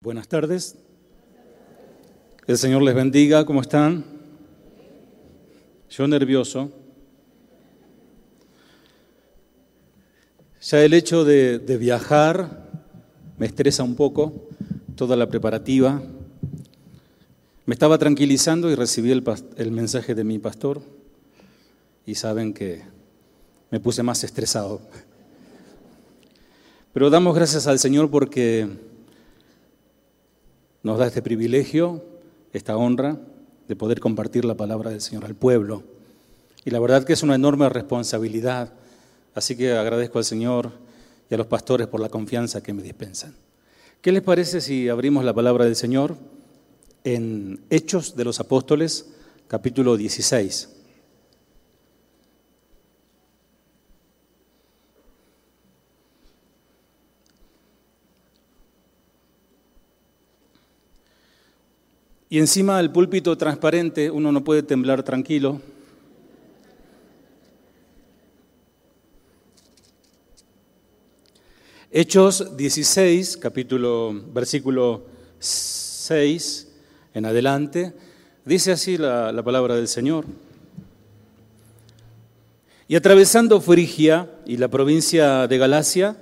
Buenas tardes. El Señor les bendiga. ¿Cómo están? Yo nervioso. Ya el hecho de, viajar me estresa un poco, toda la preparativa. Me estaba tranquilizando y recibí el, el mensaje de mi pastor y saben que me puse más estresado. Pero damos gracias al Señor porque nos da este privilegio, esta honra de poder compartir la palabra del Señor al pueblo. Y la verdad que es una enorme responsabilidad, así que agradezco al Señor y a los pastores por la confianza que me dispensan. ¿Qué les parece si abrimos la palabra del Señor en Hechos de los Apóstoles, capítulo 16? Y encima del púlpito transparente uno no puede temblar tranquilo. Hechos 16, capítulo, versículo 6 en adelante, dice así la, la palabra del Señor. Y atravesando Frigia y la provincia de Galacia,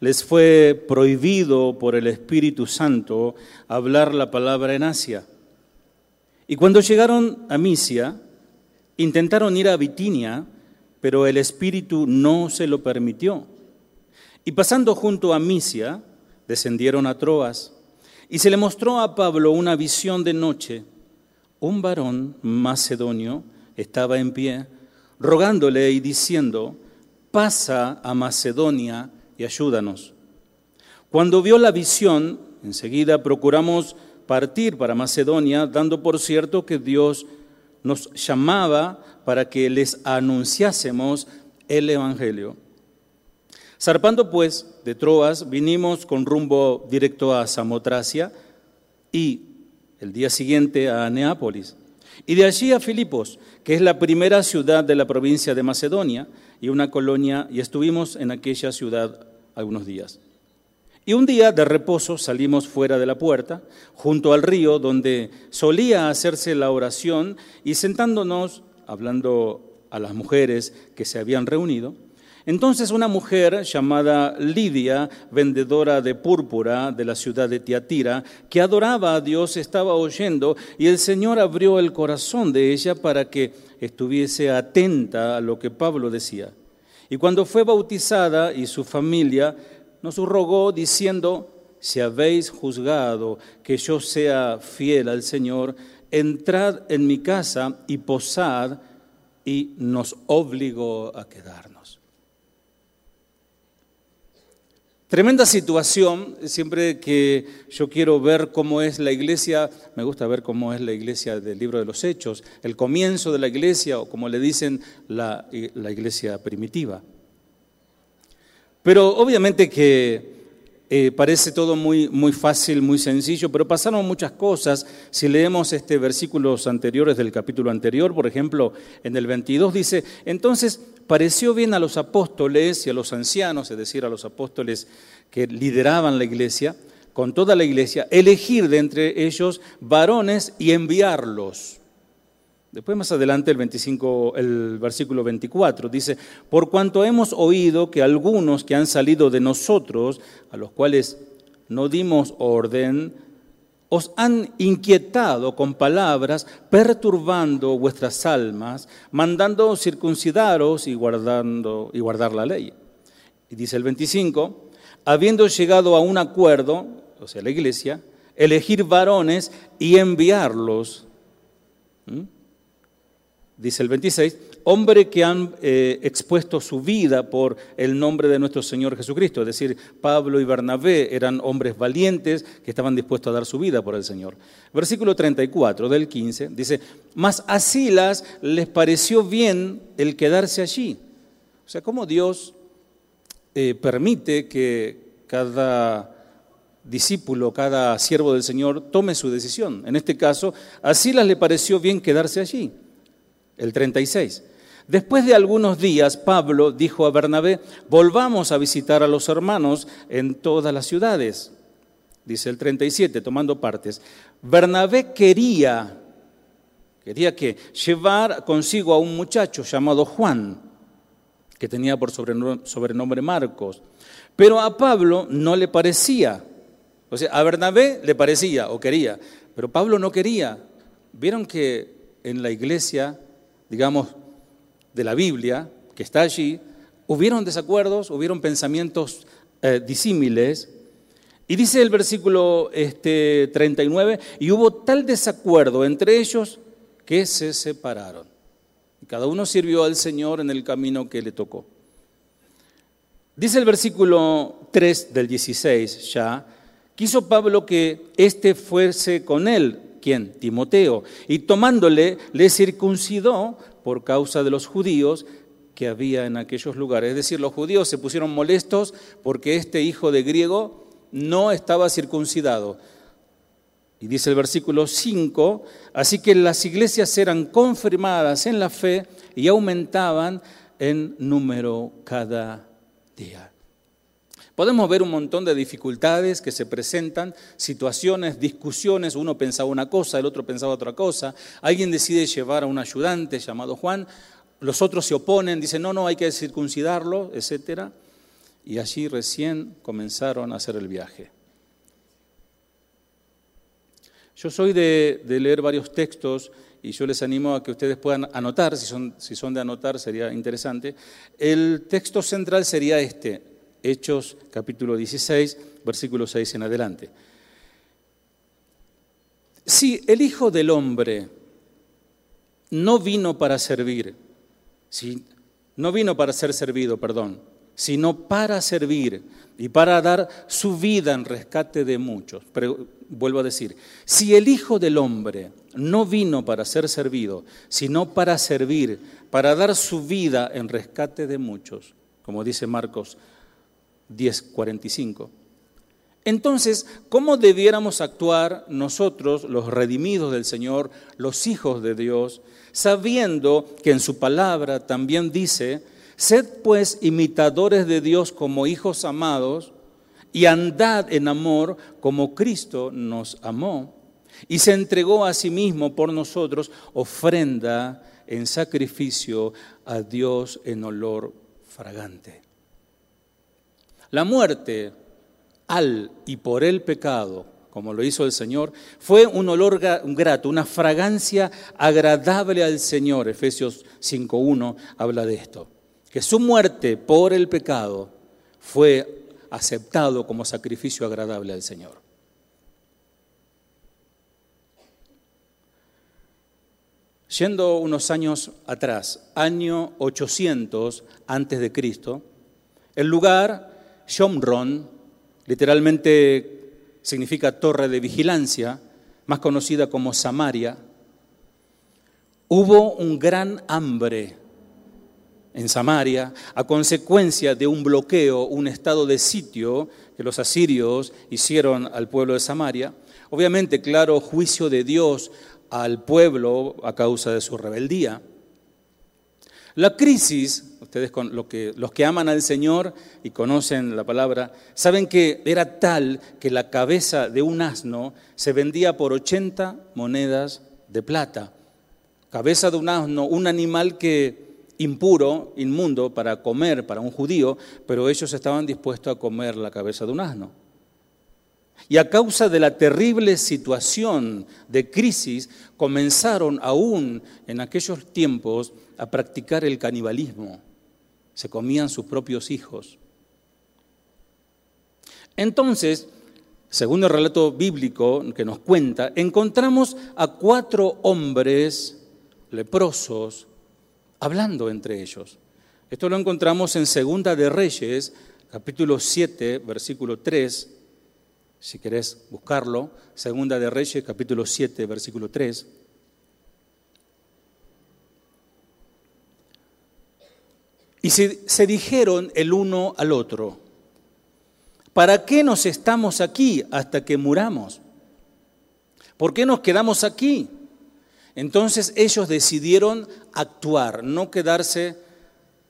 les fue prohibido por el Espíritu Santo hablar la palabra en Asia y cuando llegaron a Misia, intentaron ir a Bitinia, pero el Espíritu no se lo permitió. Y pasando junto a Misia, descendieron a Troas, y se le mostró a Pablo una visión de noche. Un varón macedonio estaba en pie, rogándole y diciendo, pasa a Macedonia y ayúdanos. Cuando vio la visión, enseguida procuramos partir para Macedonia, dando por cierto que Dios nos llamaba para que les anunciásemos el Evangelio. Zarpando pues de Troas, vinimos con rumbo directo a Samotracia y el día siguiente a Neápolis. Y de allí a Filipos, que es la primera ciudad de la provincia de Macedonia y una colonia, y estuvimos en aquella ciudad algunos días. Y un día de reposo salimos fuera de la puerta, junto al río donde solía hacerse la oración, y sentándonos, hablando a las mujeres que se habían reunido, entonces una mujer llamada Lidia, vendedora de púrpura de la ciudad de Tiatira, que adoraba a Dios, estaba oyendo y el Señor abrió el corazón de ella para que estuviese atenta a lo que Pablo decía. Y cuando fue bautizada y su familia, nos rogó diciendo, si habéis juzgado que yo sea fiel al Señor, entrad en mi casa y posad, y nos obligó a quedarnos. Tremenda situación, siempre que yo quiero ver cómo es la iglesia, me gusta ver cómo es la iglesia del libro de los Hechos, el comienzo de la iglesia o como le dicen la, la iglesia primitiva. Pero obviamente que eh, parece todo muy, muy fácil, muy sencillo, pero pasaron muchas cosas. Si leemos este versículos anteriores del capítulo anterior, por ejemplo, en el 22 dice, entonces pareció bien a los apóstoles y a los ancianos, es decir, a los apóstoles que lideraban la iglesia, con toda la iglesia, elegir de entre ellos varones y enviarlos Después más adelante el, 25, el versículo 24 dice, por cuanto hemos oído que algunos que han salido de nosotros, a los cuales no dimos orden, os han inquietado con palabras, perturbando vuestras almas, mandando circuncidaros y, guardando, y guardar la ley. Y dice el 25, habiendo llegado a un acuerdo, o sea, la iglesia, elegir varones y enviarlos dice el 26, hombre que han eh, expuesto su vida por el nombre de nuestro Señor Jesucristo. Es decir, Pablo y Bernabé eran hombres valientes que estaban dispuestos a dar su vida por el Señor. Versículo 34 del 15 dice, mas a Silas les pareció bien el quedarse allí. O sea, cómo Dios eh, permite que cada discípulo, cada siervo del Señor tome su decisión. En este caso, a Silas le pareció bien quedarse allí el 36. Después de algunos días, Pablo dijo a Bernabé, volvamos a visitar a los hermanos en todas las ciudades. dice el 37, tomando partes. Bernabé quería, quería que llevar consigo a un muchacho llamado Juan, que tenía por sobrenombre Marcos, pero a Pablo no le parecía. O sea, a Bernabé le parecía o quería, pero Pablo no quería. Vieron que en la iglesia, digamos, de la Biblia, que está allí, hubieron desacuerdos, hubieron pensamientos eh, disímiles. Y dice el versículo este, 39, y hubo tal desacuerdo entre ellos que se separaron. Cada uno sirvió al Señor en el camino que le tocó. Dice el versículo 3 del 16 ya, quiso Pablo que éste fuese con él, ¿quién? Timoteo, y tomándole le circuncidó por causa de los judíos que había en aquellos lugares. Es decir, los judíos se pusieron molestos porque este hijo de griego no estaba circuncidado. Y dice el versículo 5, así que las iglesias eran confirmadas en la fe y aumentaban en número cada día. Podemos ver un montón de dificultades que se presentan, situaciones, discusiones, uno pensaba una cosa, el otro pensaba otra cosa, alguien decide llevar a un ayudante llamado Juan, los otros se oponen, dicen, no, no, hay que circuncidarlo, etc. Y allí recién comenzaron a hacer el viaje. Yo soy de, de leer varios textos y yo les animo a que ustedes puedan anotar, si son, si son de anotar sería interesante. El texto central sería este, Hechos capítulo 16, versículo 6 en adelante. Si el Hijo del Hombre no vino para servir, si no vino para ser servido, perdón, sino para servir y para dar su vida en rescate de muchos. Vuelvo a decir, si el Hijo del Hombre no vino para ser servido, sino para servir, para dar su vida en rescate de muchos, como dice Marcos 10:45. Entonces, ¿cómo debiéramos actuar nosotros, los redimidos del Señor, los hijos de Dios, sabiendo que en su palabra también dice, Sed pues imitadores de Dios como hijos amados y andad en amor como Cristo nos amó y se entregó a sí mismo por nosotros ofrenda en sacrificio a Dios en olor fragante. La muerte al y por el pecado, como lo hizo el Señor, fue un olor grato, una fragancia agradable al Señor. Efesios 5.1 habla de esto que su muerte por el pecado fue aceptado como sacrificio agradable al Señor. Yendo unos años atrás, año 800 antes de Cristo, el lugar Shomron, literalmente significa torre de vigilancia, más conocida como Samaria, hubo un gran hambre en Samaria a consecuencia de un bloqueo, un estado de sitio que los asirios hicieron al pueblo de Samaria. Obviamente, claro, juicio de Dios al pueblo a causa de su rebeldía. La crisis, ustedes con que, los que aman al Señor y conocen la palabra, saben que era tal que la cabeza de un asno se vendía por 80 monedas de plata. Cabeza de un asno, un animal que impuro, inmundo para comer para un judío, pero ellos estaban dispuestos a comer la cabeza de un asno. Y a causa de la terrible situación de crisis, comenzaron aún en aquellos tiempos a practicar el canibalismo. Se comían sus propios hijos. Entonces, según el relato bíblico que nos cuenta, encontramos a cuatro hombres leprosos hablando entre ellos. Esto lo encontramos en Segunda de Reyes, capítulo 7, versículo 3, si querés buscarlo, Segunda de Reyes, capítulo 7, versículo 3. Y se, se, dijeron el uno al otro, ¿para qué nos estamos aquí hasta que muramos? ¿Por qué nos quedamos aquí? Entonces ellos decidieron actuar, no quedarse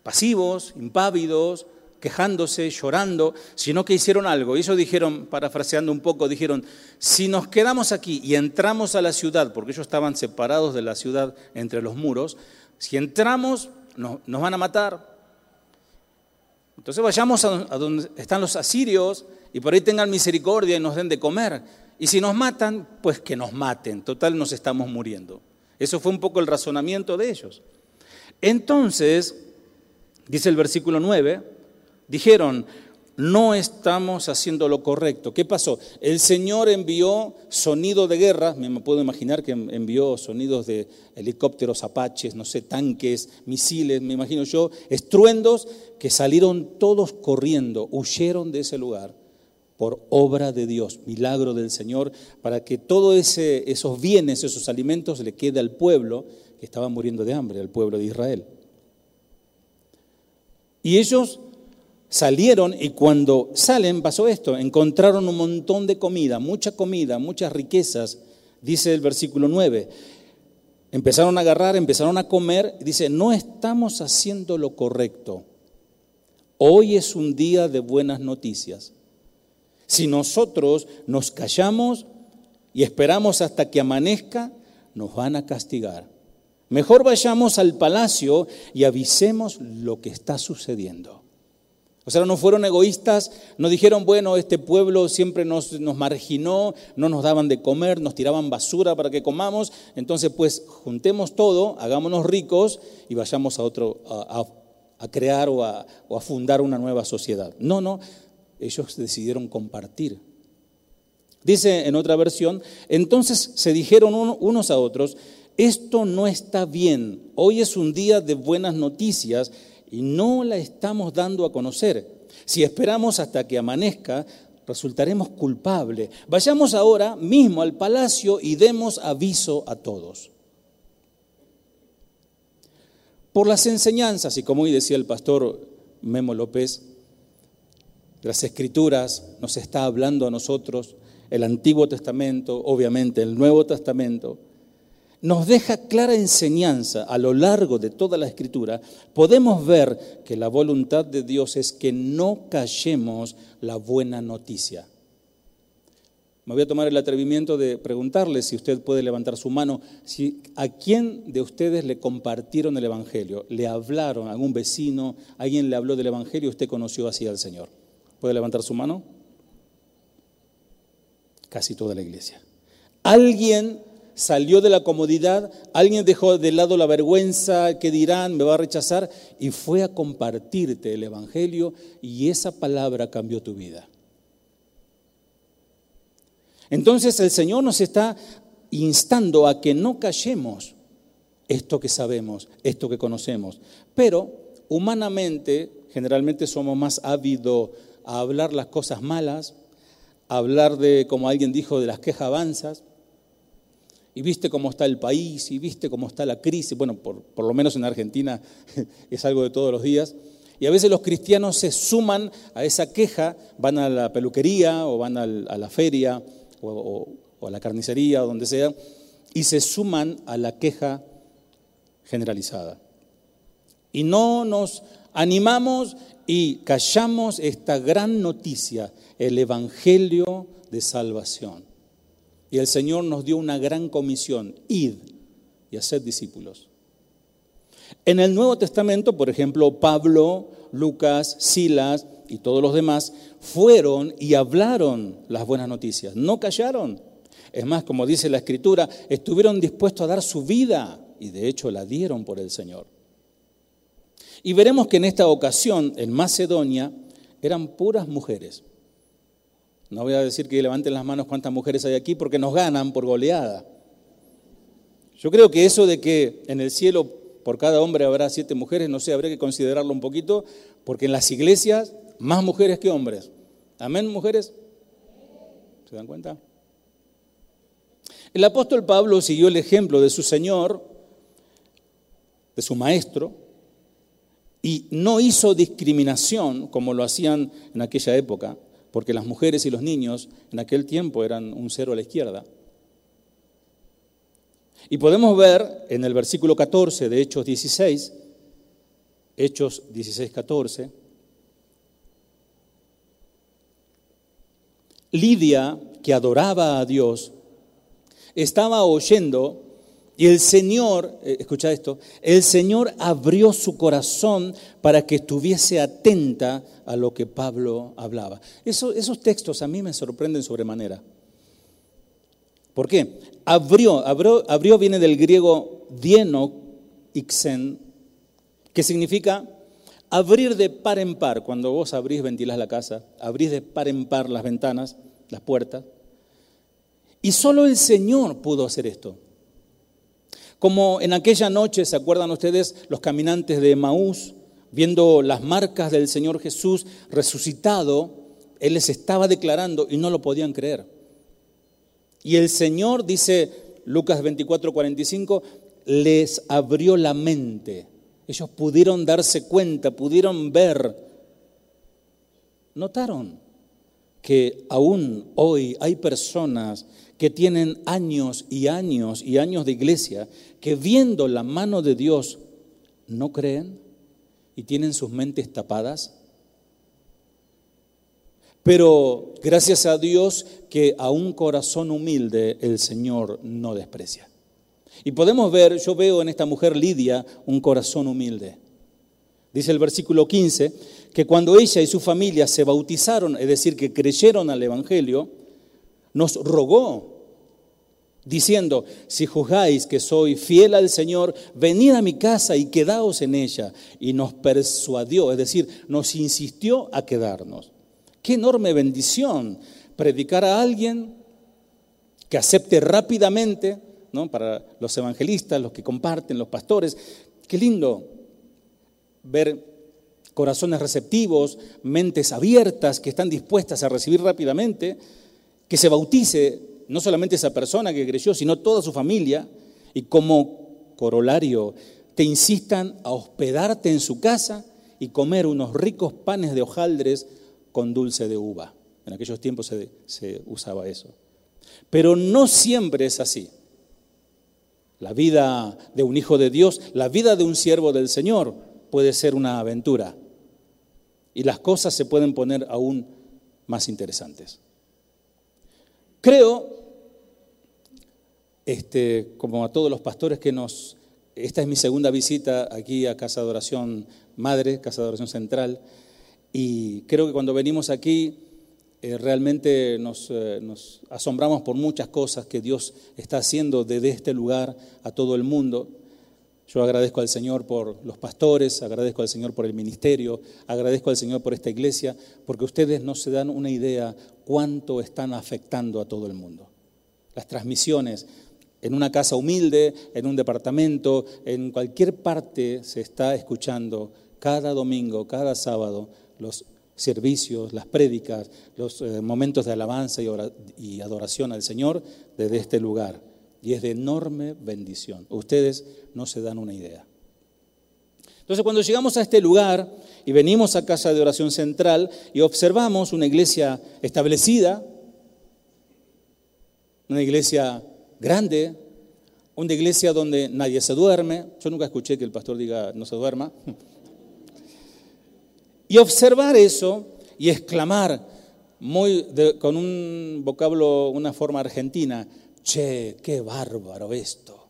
pasivos, impávidos, quejándose, llorando, sino que hicieron algo. Y ellos dijeron, parafraseando un poco, dijeron, si nos quedamos aquí y entramos a la ciudad, porque ellos estaban separados de la ciudad entre los muros, si entramos nos, van a matar. Entonces vayamos a, a donde están los asirios y por ahí tengan misericordia y nos den de comer. Y si nos matan, pues que nos maten. Total, nos estamos muriendo. Eso fue un poco el razonamiento de ellos. Entonces, dice el versículo 9, dijeron, no estamos haciendo lo correcto. ¿Qué pasó? El Señor envió sonido de guerra, me puedo imaginar que envió sonidos de helicópteros apaches, no sé, tanques, misiles, me imagino yo, estruendos que salieron todos corriendo, huyeron de ese lugar por obra de Dios, milagro del Señor, para que todos esos bienes, esos alimentos le quede al pueblo que estaba muriendo de hambre, al pueblo de Israel. Y ellos salieron y cuando salen pasó esto, encontraron un montón de comida, mucha comida, muchas riquezas, dice el versículo 9. Empezaron a agarrar, empezaron a comer, dice, no estamos haciendo lo correcto. Hoy es un día de buenas noticias. Si nosotros nos callamos y esperamos hasta que amanezca, nos van a castigar. Mejor vayamos al palacio y avisemos lo que está sucediendo. O sea, no fueron egoístas, no dijeron, bueno, este pueblo siempre nos, marginó, no nos daban de comer, nos tiraban basura para que comamos, entonces pues juntemos todo, hagámonos ricos y vayamos a otro, a, crear o a fundar una nueva sociedad. No, no, ellos decidieron compartir. Dice en otra versión, entonces se dijeron unos a otros, esto no está bien, hoy es un día de buenas noticias y no la estamos dando a conocer. Si esperamos hasta que amanezca, resultaremos culpables. Vayamos ahora mismo al palacio y demos aviso a todos. Por las enseñanzas, y como hoy decía el pastor Memo López, las escrituras nos está hablando a nosotros, el Antiguo Testamento, obviamente el Nuevo Testamento, nos deja clara enseñanza a lo largo de toda la escritura, podemos ver que la voluntad de Dios es que no callemos la buena noticia. Me voy a tomar el atrevimiento de preguntarle si usted puede levantar su mano, si a quién de ustedes le compartieron el Evangelio, le hablaron, a algún vecino, alguien le habló del Evangelio usted conoció así al Señor. ¿Puede levantar su mano? Casi toda la iglesia. Alguien salió de la comodidad, alguien dejó de lado la vergüenza, que dirán, me va a rechazar, y fue a compartirte el Evangelio y esa palabra cambió tu vida. Entonces el Señor nos está instando a que no callemos esto que sabemos, esto que conocemos, pero humanamente generalmente somos más ávidos a hablar las cosas malas, a hablar de, como alguien dijo, de las quejas avanzas, y viste cómo está el país, y viste cómo está la crisis, bueno, por, por, lo menos en Argentina es algo de todos los días, y a veces los cristianos se suman a esa queja, van a la peluquería o van a la feria o, o a la carnicería o donde sea, y se suman a la queja generalizada. Y no nos animamos y callamos esta gran noticia, el Evangelio de salvación. Y el Señor nos dio una gran comisión, id y haced discípulos. En el Nuevo Testamento, por ejemplo, Pablo, Lucas, Silas y todos los demás fueron y hablaron las buenas noticias, no callaron. Es más, como dice la Escritura, estuvieron dispuestos a dar su vida y de hecho la dieron por el Señor. Y veremos que en esta ocasión, en Macedonia, eran puras mujeres. No voy a decir que levanten las manos cuántas mujeres hay aquí porque nos ganan por goleada. Yo creo que eso de que en el cielo por cada hombre habrá siete mujeres, no sé, habría que considerarlo un poquito, porque en las iglesias más mujeres que hombres. Amén, mujeres. ¿Se dan cuenta? El apóstol Pablo siguió el ejemplo de su Señor, de su Maestro, y no hizo discriminación como lo hacían en aquella época, porque las mujeres y los niños en aquel tiempo eran un cero a la izquierda. Y podemos ver en el versículo 14 de Hechos 16, Hechos 16, 14, Lidia, que adoraba a Dios, estaba oyendo y el Señor, eh, escucha esto, el Señor abrió su corazón para que estuviese atenta a lo que Pablo hablaba. esos textos a mí me sorprenden sobremanera. ¿Por qué? Abrió, abrió, abrió viene del griego dieno, ixen, que significa abrir de par en par. Cuando vos abrís, ventilás la casa, abrís de par en par las ventanas, las puertas. Y solo el Señor pudo hacer esto. Como en aquella noche, ¿se acuerdan ustedes los caminantes de Maús, viendo las marcas del Señor Jesús resucitado, Él les estaba declarando y no lo podían creer. Y el Señor, dice Lucas 24, 45, les abrió la mente. Ellos pudieron darse cuenta, pudieron ver. Notaron que aún hoy hay personas que tienen años y años y años de iglesia, que viendo la mano de Dios no creen y tienen sus mentes tapadas. Pero gracias a Dios que a un corazón humilde el Señor no desprecia. Y podemos ver, yo veo en esta mujer Lidia un corazón humilde. Dice el versículo 15 que cuando ella y su familia se bautizaron, es decir, que creyeron al Evangelio, nos rogó diciendo, si juzgáis que soy fiel al Señor, venid a mi casa y quedaos en ella. Y nos persuadió, es decir, nos insistió a quedarnos. Qué enorme bendición predicar a alguien que acepte rápidamente, ¿no? para los evangelistas, los que comparten, los pastores. Qué lindo ver corazones receptivos, mentes abiertas que están dispuestas a recibir rápidamente, que se bautice no solamente esa persona que creció, sino toda su familia, y como corolario te insistan a hospedarte en su casa y comer unos ricos panes de hojaldres con dulce de uva. En aquellos tiempos se, usaba eso. Pero no siempre es así. La vida de un hijo de Dios, la vida de un siervo del Señor puede ser una aventura. Y las cosas se pueden poner aún más interesantes. Creo, este, como a todos los pastores que nos... Esta es mi segunda visita aquí a Casa de Oración Madre, Casa de Oración Central, y creo que cuando venimos aquí eh, realmente eh, nos, asombramos por muchas cosas que Dios está haciendo desde este lugar a todo el mundo. Yo agradezco al Señor por los pastores, agradezco al Señor por el ministerio, agradezco al Señor por esta iglesia, porque ustedes no se dan una idea cuánto están afectando a todo el mundo. Las transmisiones en una casa humilde, en un departamento, en cualquier parte se está escuchando cada domingo, cada sábado, los servicios, las prédicas, los eh, momentos de alabanza y adoración al Señor desde este lugar y es de enorme bendición. Ustedes no se dan una idea. Entonces cuando llegamos a este lugar y venimos a Casa de Oración Central y observamos una iglesia establecida, una iglesia grande, una iglesia donde nadie se duerme, yo nunca escuché que el pastor diga no se duerma, y observar eso y exclamar muy con un vocablo, una forma argentina, che, qué bárbaro esto,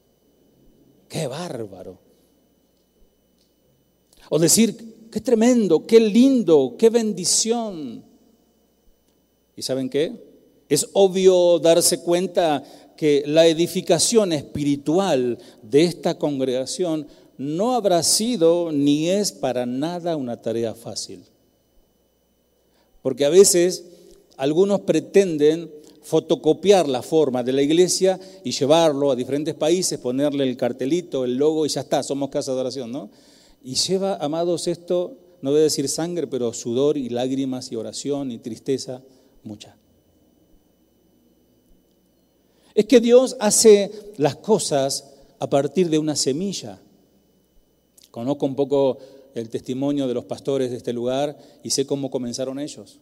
qué bárbaro. O decir, qué tremendo, qué lindo, qué bendición. ¿Y saben qué? Es obvio darse cuenta que la edificación espiritual de esta congregación no habrá sido ni es para nada una tarea fácil. Porque a veces algunos pretenden fotocopiar la forma de la iglesia y llevarlo a diferentes países, ponerle el cartelito, el logo y ya está, somos casa de oración, ¿no? Y lleva, amados, esto, no voy a decir sangre, pero sudor y lágrimas y oración y tristeza, mucha. Es que Dios hace las cosas a partir de una semilla. Conozco un poco el testimonio de los pastores de este lugar y sé cómo comenzaron ellos.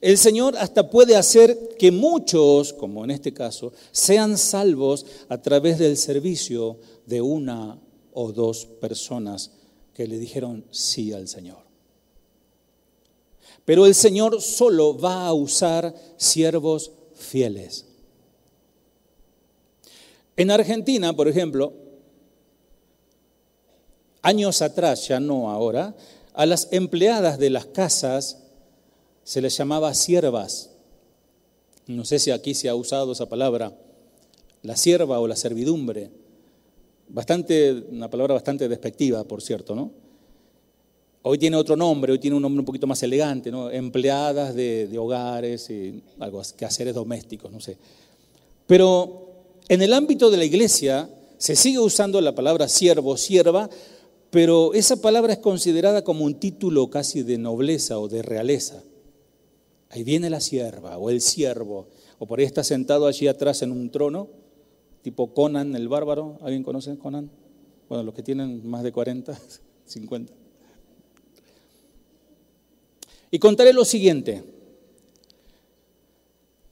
El Señor hasta puede hacer que muchos, como en este caso, sean salvos a través del servicio de una o dos personas que le dijeron sí al Señor. pero el Señor solo va a usar siervos fieles. En Argentina, por ejemplo, años atrás, ya no ahora, a las empleadas de las casas se les llamaba siervas. No sé si aquí se ha usado esa palabra, la sierva o la servidumbre. Bastante, una palabra bastante despectiva, por cierto, ¿no? Hoy tiene otro nombre, hoy tiene un nombre un poquito más elegante, ¿no? Empleadas de, hogares y algo, quehaceres domésticos, no sé. Pero en el ámbito de la iglesia se sigue usando la palabra siervo, sierva, pero esa palabra es considerada como un título casi de nobleza o de realeza. Ahí viene la sierva o el siervo, o por ahí está sentado allí atrás en un trono, tipo Conan el bárbaro. ¿Alguien conoce Conan? Bueno, los que tienen más de 40, 50. Y contaré lo siguiente,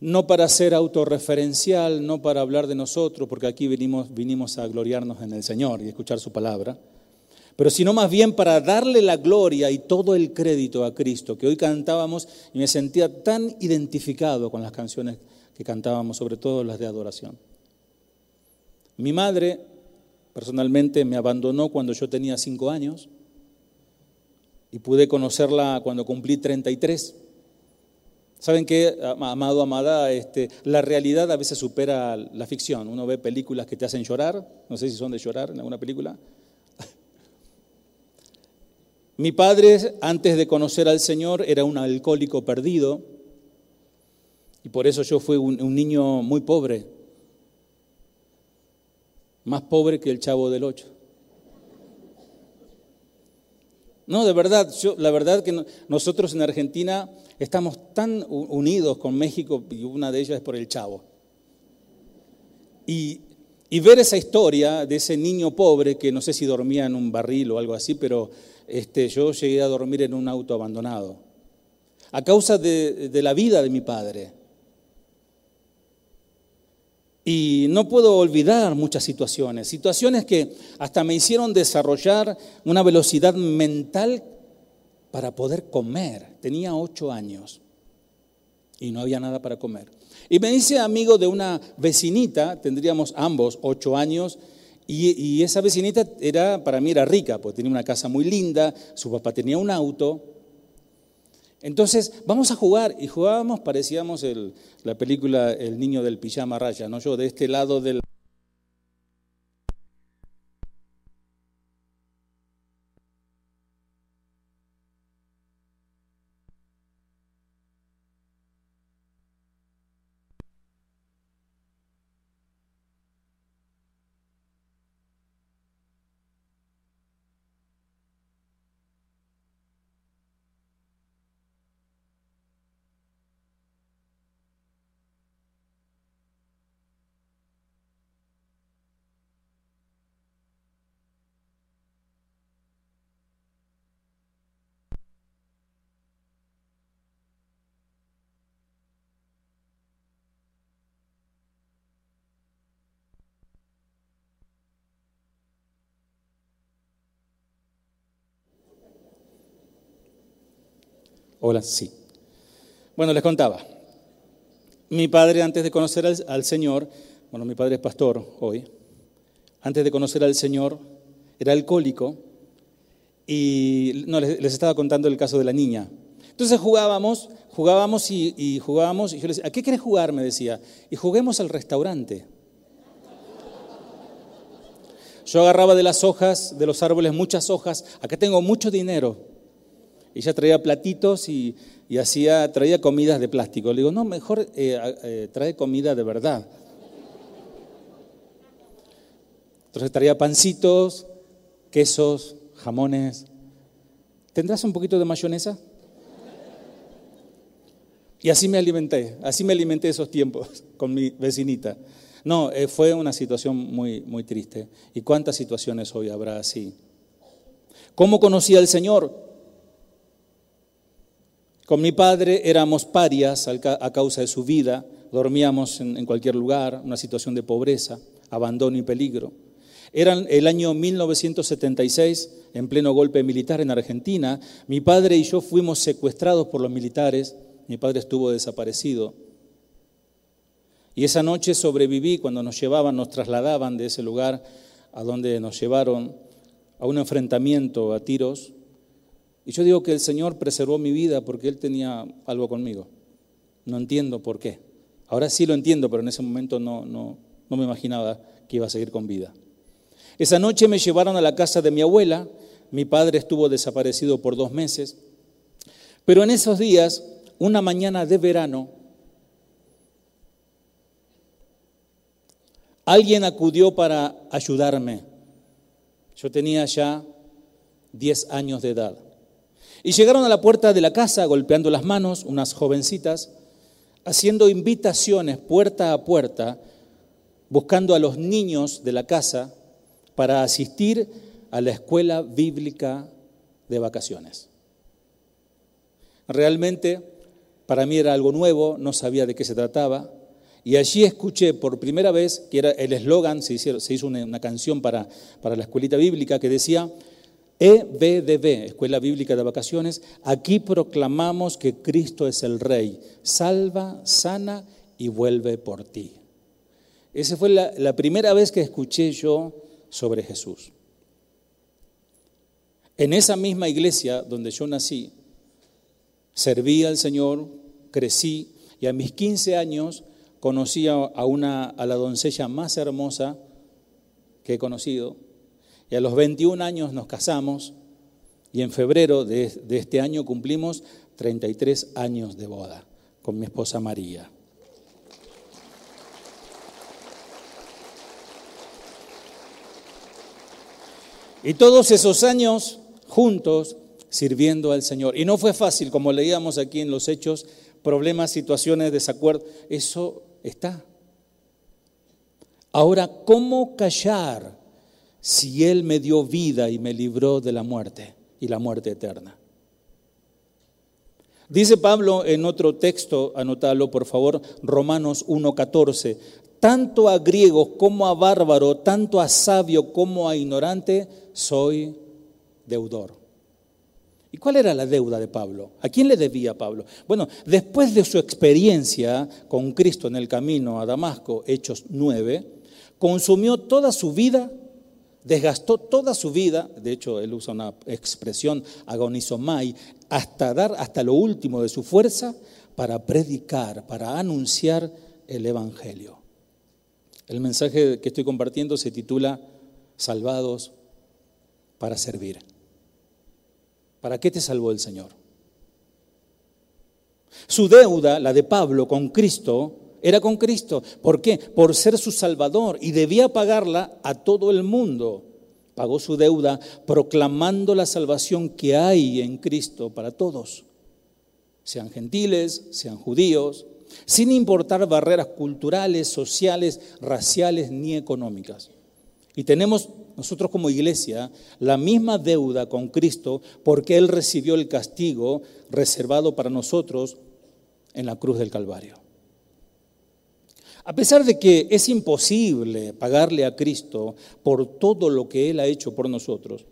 no para ser autorreferencial, no para hablar de nosotros, porque aquí vinimos, vinimos a gloriarnos en el Señor y escuchar su palabra, pero sino más bien para darle la gloria y todo el crédito a Cristo, que hoy cantábamos y me sentía tan identificado con las canciones que cantábamos, sobre todo las de adoración. Mi madre personalmente me abandonó cuando yo tenía cinco años y pude conocerla cuando cumplí 33. ¿Saben qué, amado, amada? Este, la realidad a veces supera la ficción. Uno ve películas que te hacen llorar, no sé si son de llorar en alguna película. Mi padre, antes de conocer al Señor, era un alcohólico perdido y por eso yo fui un niño muy pobre, más pobre que el chavo del ocho. No, de verdad, yo, la verdad que nosotros en Argentina estamos tan unidos con México y una de ellas es por el Chavo. Y, y, ver esa historia de ese niño pobre que no sé si dormía en un barril o algo así, pero este, yo llegué a dormir en un auto abandonado. A causa de, de la vida de mi padre. Y no puedo olvidar muchas situaciones, situaciones que hasta me hicieron desarrollar una velocidad mental para poder comer. Tenía ocho años y no había nada para comer. Y me hice amigo de una vecinita, tendríamos ambos ocho años, y, esa vecinita era, para mí era rica, porque tenía una casa muy linda, su papá tenía un auto, entonces, vamos a jugar. Y jugábamos, parecíamos la película El niño del pijama raya, ¿no? Yo de este lado del... Hola, sí. Bueno, les contaba. Mi padre, antes de conocer al, Señor, bueno, mi padre es pastor hoy, antes de conocer al Señor, era alcohólico y no, les, estaba contando el caso de la niña. Entonces jugábamos, jugábamos y, jugábamos, y yo le decía, ¿a qué querés jugar? Me decía, y juguemos al restaurante. Yo agarraba de las hojas, de los árboles, muchas hojas, acá tengo mucho dinero, ella traía platitos y, hacía, traía comidas de plástico. Le digo, no, mejor eh, eh, trae comida de verdad. Entonces traía pancitos, quesos, jamones. ¿Tendrás un poquito de mayonesa? Y así me alimenté, así me alimenté esos tiempos con mi vecinita. No, eh, fue una situación muy, muy triste. ¿Y cuántas situaciones hoy habrá así? ¿Cómo conocí al Señor? Con mi padre éramos parias a causa de su vida, dormíamos en cualquier lugar, una situación de pobreza, abandono y peligro. Era el año 1976, en pleno golpe militar en Argentina. Mi padre y yo fuimos secuestrados por los militares. Mi padre estuvo desaparecido. Y esa noche sobreviví cuando nos llevaban, nos trasladaban de ese lugar a donde nos llevaron a un enfrentamiento a tiros. Y yo digo que el Señor preservó mi vida porque Él tenía algo conmigo. No entiendo por qué. Ahora sí lo entiendo, pero en ese momento no, no, no me imaginaba que iba a seguir con vida. Esa noche me llevaron a la casa de mi abuela. Mi padre estuvo desaparecido por dos meses. Pero en esos días, una mañana de verano, Alguien acudió para ayudarme. Yo tenía ya 10 años de edad. Y llegaron a la puerta de la casa golpeando las manos unas jovencitas, haciendo invitaciones puerta a puerta, buscando a los niños de la casa para asistir a la escuela bíblica de vacaciones. Realmente para mí era algo nuevo, no sabía de qué se trataba, y allí escuché por primera vez, que era el eslogan, se, hizo una, canción para, para la escuelita bíblica que decía, EBDB, Escuela Bíblica de Vacaciones, aquí proclamamos que Cristo es el Rey, salva, sana y vuelve por ti. Esa fue la, la primera vez que escuché yo sobre Jesús. En esa misma iglesia donde yo nací, serví al Señor, crecí y a mis 15 años conocí a, una, a la doncella más hermosa que he conocido. Y a los 21 años nos casamos y en febrero de, este año cumplimos 33 años de boda con mi esposa María. Y todos esos años juntos sirviendo al Señor. Y no fue fácil, como leíamos aquí en los hechos, problemas, situaciones, desacuerdos. Eso está. Ahora, ¿cómo callar si Él me dio vida y me libró de la muerte y la muerte eterna? Dice Pablo en otro texto, anótalo por favor, Romanos 1.14, tanto a griego como a bárbaro, tanto a sabio como a ignorante, soy deudor. ¿Y cuál era la deuda de Pablo? ¿A quién le debía Pablo? Bueno, después de su experiencia con Cristo en el camino a Damasco, Hechos 9, consumió toda su vida, desgastó toda su vida, de hecho él usa una expresión agonizomai, hasta dar hasta lo último de su fuerza para predicar, para anunciar el Evangelio. El mensaje que estoy compartiendo se titula Salvados para servir. ¿Para qué te salvó el Señor? Su deuda, la de Pablo con Cristo, era con Cristo. ¿Por qué? Por ser su Salvador y debía pagarla a todo el mundo. Pagó su deuda proclamando la salvación que hay en Cristo para todos, sean gentiles, sean judíos, sin importar barreras culturales, sociales, raciales ni económicas. Y tenemos nosotros como iglesia la misma deuda con Cristo porque Él recibió el castigo reservado para nosotros en la cruz del Calvario. A pesar de que es imposible pagarle a Cristo por todo lo que Él ha hecho por nosotros,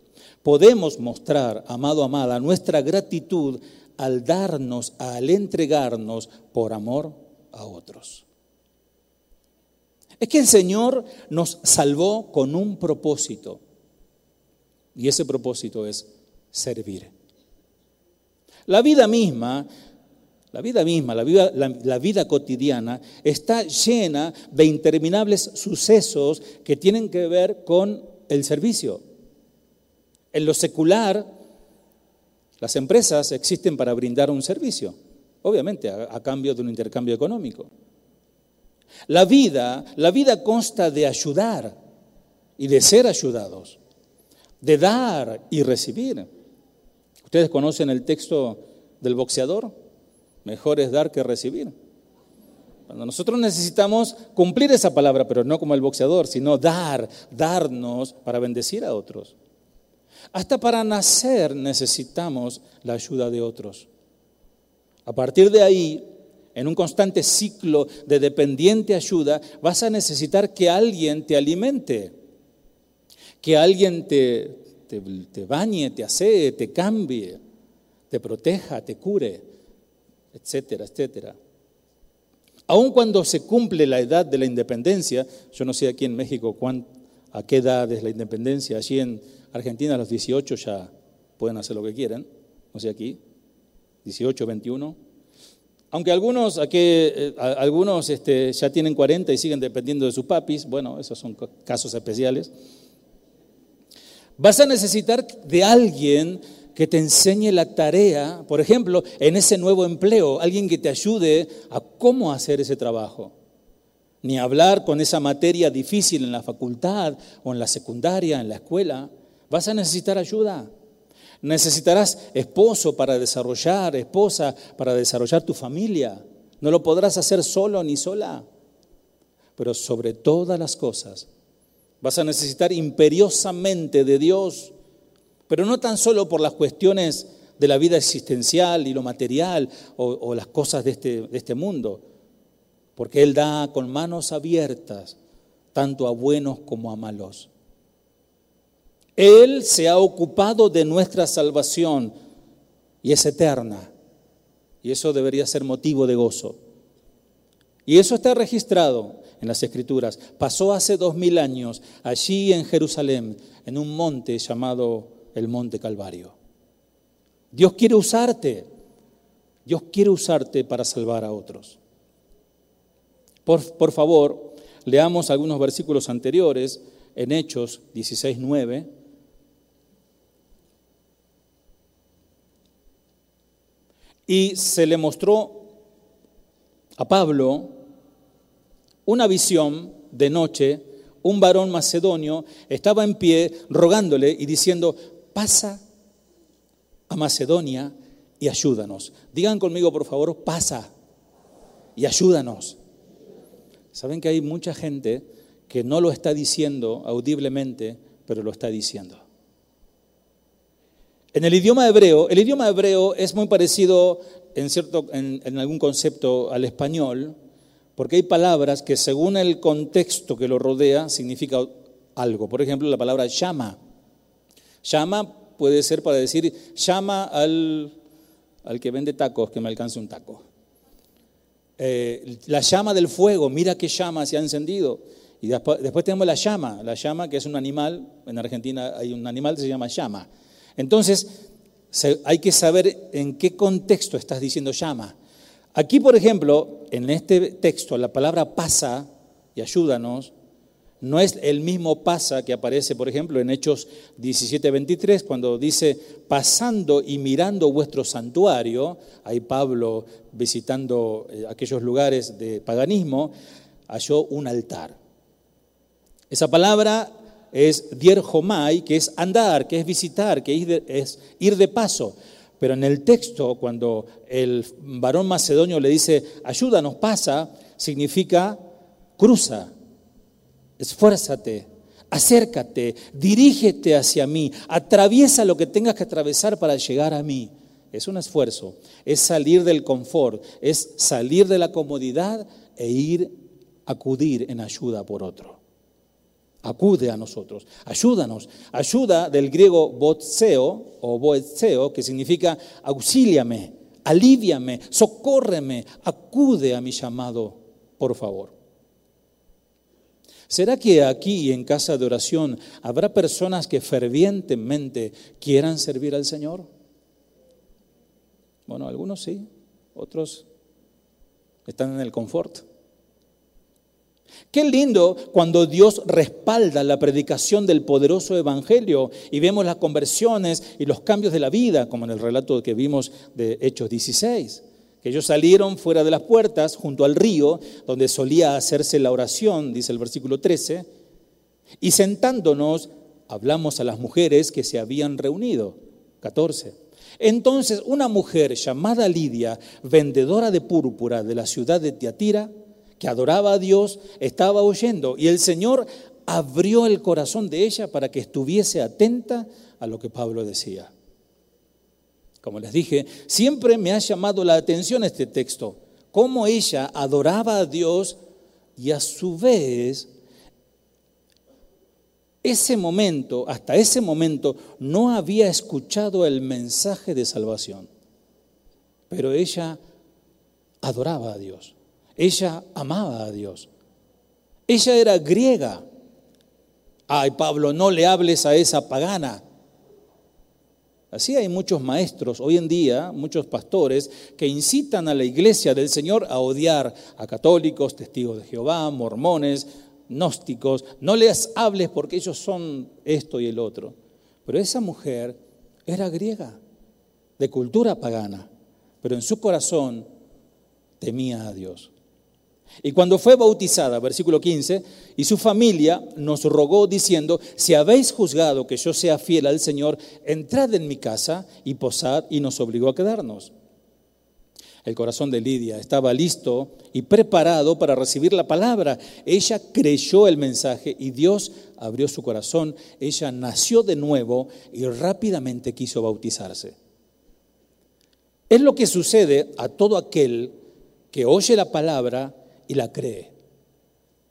podemos mostrar, amado, amada, nuestra gratitud al darnos, al entregarnos por amor a otros. Es que el Señor nos salvó con un propósito. Y ese propósito es servir. La vida misma, la vida misma, la vida, cotidiana está llena de interminables sucesos que tienen que ver con el servicio. En lo secular, las empresas existen para brindar un servicio, obviamente a cambio de un intercambio económico. La vida, la vida consta de ayudar y de ser ayudados, de dar y recibir. ¿Ustedes conocen el texto del boxeador? Mejor es dar que recibir. Cuando nosotros necesitamos cumplir esa palabra, pero no como el boxeador, sino dar, darnos para bendecir a otros. Hasta para nacer necesitamos la ayuda de otros. A partir de ahí, en un constante ciclo de dependiente ayuda, vas a necesitar que alguien te alimente. que alguien te, te, bañe, te asee, te cambie, te proteja, te cure, etcétera, etcétera. Aun cuando se cumple la edad de la independencia, yo no sé aquí en México a qué edad es la independencia, allí en Argentina a los 18 ya pueden hacer lo que quieran, no sé aquí, 18, 21. Aunque algunos, aquí, eh, algunos este, ya tienen 40 y siguen dependiendo de sus papis, bueno, esos son casos especiales. Vas a necesitar de alguien que te enseñe la tarea, por ejemplo, en ese nuevo empleo, alguien que te ayude a cómo hacer ese trabajo. Ni hablar con esa materia difícil en la facultad o en la secundaria, en la escuela. Vas a necesitar ayuda. Necesitarás esposo para desarrollar, esposa para desarrollar tu familia. No lo podrás hacer solo ni sola. Pero sobre todas las cosas, Vas a necesitar imperiosamente de Dios, pero no tan solo por las cuestiones de la vida existencial y lo material o, las cosas de este, de este mundo, porque Él da con manos abiertas tanto a buenos como a malos. Él se ha ocupado de nuestra salvación y es eterna. Y eso debería ser motivo de gozo. Y eso está registrado en las Escrituras. Pasó hace dos mil años allí en Jerusalén, en un monte llamado el Monte Calvario. Dios quiere usarte. Dios quiere usarte para salvar a otros. Por, favor, leamos algunos versículos anteriores en Hechos 16, 9. Y se le mostró a Pablo una visión de noche, un varón macedonio estaba en pie rogándole y diciendo, pasa a Macedonia y ayúdanos. Digan conmigo, por favor, pasa y ayúdanos. Saben que hay mucha gente que no lo está diciendo audiblemente, pero lo está diciendo. En el idioma hebreo, el idioma hebreo es muy parecido en, cierto, en, algún concepto al español, porque hay palabras que según el contexto que lo rodea significa algo. Por ejemplo, la palabra llama. Llama puede ser para decir, llama al, al que vende tacos que me alcance un taco. Eh, la llama del fuego, mira qué llama se ha encendido. Y después, después, tenemos la llama, la llama que es un animal, en Argentina hay un animal que se llama llama. Entonces, hay que saber en qué contexto estás diciendo llama. Aquí, por ejemplo, en este texto, la palabra pasa, y ayúdanos, no es el mismo pasa que aparece, por ejemplo, en Hechos 17:23, cuando dice, pasando y mirando vuestro santuario, ahí Pablo visitando eh, aquellos lugares de paganismo, halló un altar. Esa palabra es dierjomai, que es andar, que es visitar, que es ir de paso. Pero en el texto, cuando el varón macedonio le dice, ayúdanos, pasa, significa cruza, esfuérzate, acércate, dirígete hacia mí, atraviesa lo que tengas que atravesar para llegar a mí. Es un esfuerzo, es salir del confort, es salir de la comodidad e ir a acudir en ayuda por otro acude a nosotros, ayúdanos. Ayuda del griego botseo o boetseo, que significa auxíliame, aliviame, socórreme, acude a mi llamado, por favor. ¿Será que aquí en casa de oración habrá personas que fervientemente quieran servir al Señor? Bueno, algunos sí, otros están en el confort. Qué lindo cuando Dios respalda la predicación del poderoso evangelio y vemos las conversiones y los cambios de la vida, como en el relato que vimos de Hechos 16. Ellos salieron fuera de las puertas, junto al río, donde solía hacerse la oración, dice el versículo 13, y sentándonos hablamos a las mujeres que se habían reunido. 14. Entonces una mujer llamada Lidia, vendedora de púrpura de la ciudad de Tiatira, que adoraba a Dios, estaba oyendo y el Señor abrió el corazón de ella para que estuviese atenta a lo que Pablo decía. Como les dije, siempre me ha llamado la atención este texto, cómo ella adoraba a Dios y a su vez ese momento, hasta ese momento, no había escuchado el mensaje de salvación. Pero ella adoraba a Dios. Ella amaba a Dios. Ella era griega. Ay, Pablo, no le hables a esa pagana. Así hay muchos maestros hoy en día, muchos pastores, que incitan a la iglesia del Señor a odiar a católicos, testigos de Jehová, mormones, gnósticos. No les hables porque ellos son esto y el otro. Pero esa mujer era griega, de cultura pagana, pero en su corazón temía a Dios. Y cuando fue bautizada, versículo 15, y su familia nos rogó diciendo, si habéis juzgado que yo sea fiel al Señor, entrad en mi casa y posad, y nos obligó a quedarnos. El corazón de Lidia estaba listo y preparado para recibir la palabra. Ella creyó el mensaje y Dios abrió su corazón. Ella nació de nuevo y rápidamente quiso bautizarse. Es lo que sucede a todo aquel que oye la palabra y la cree.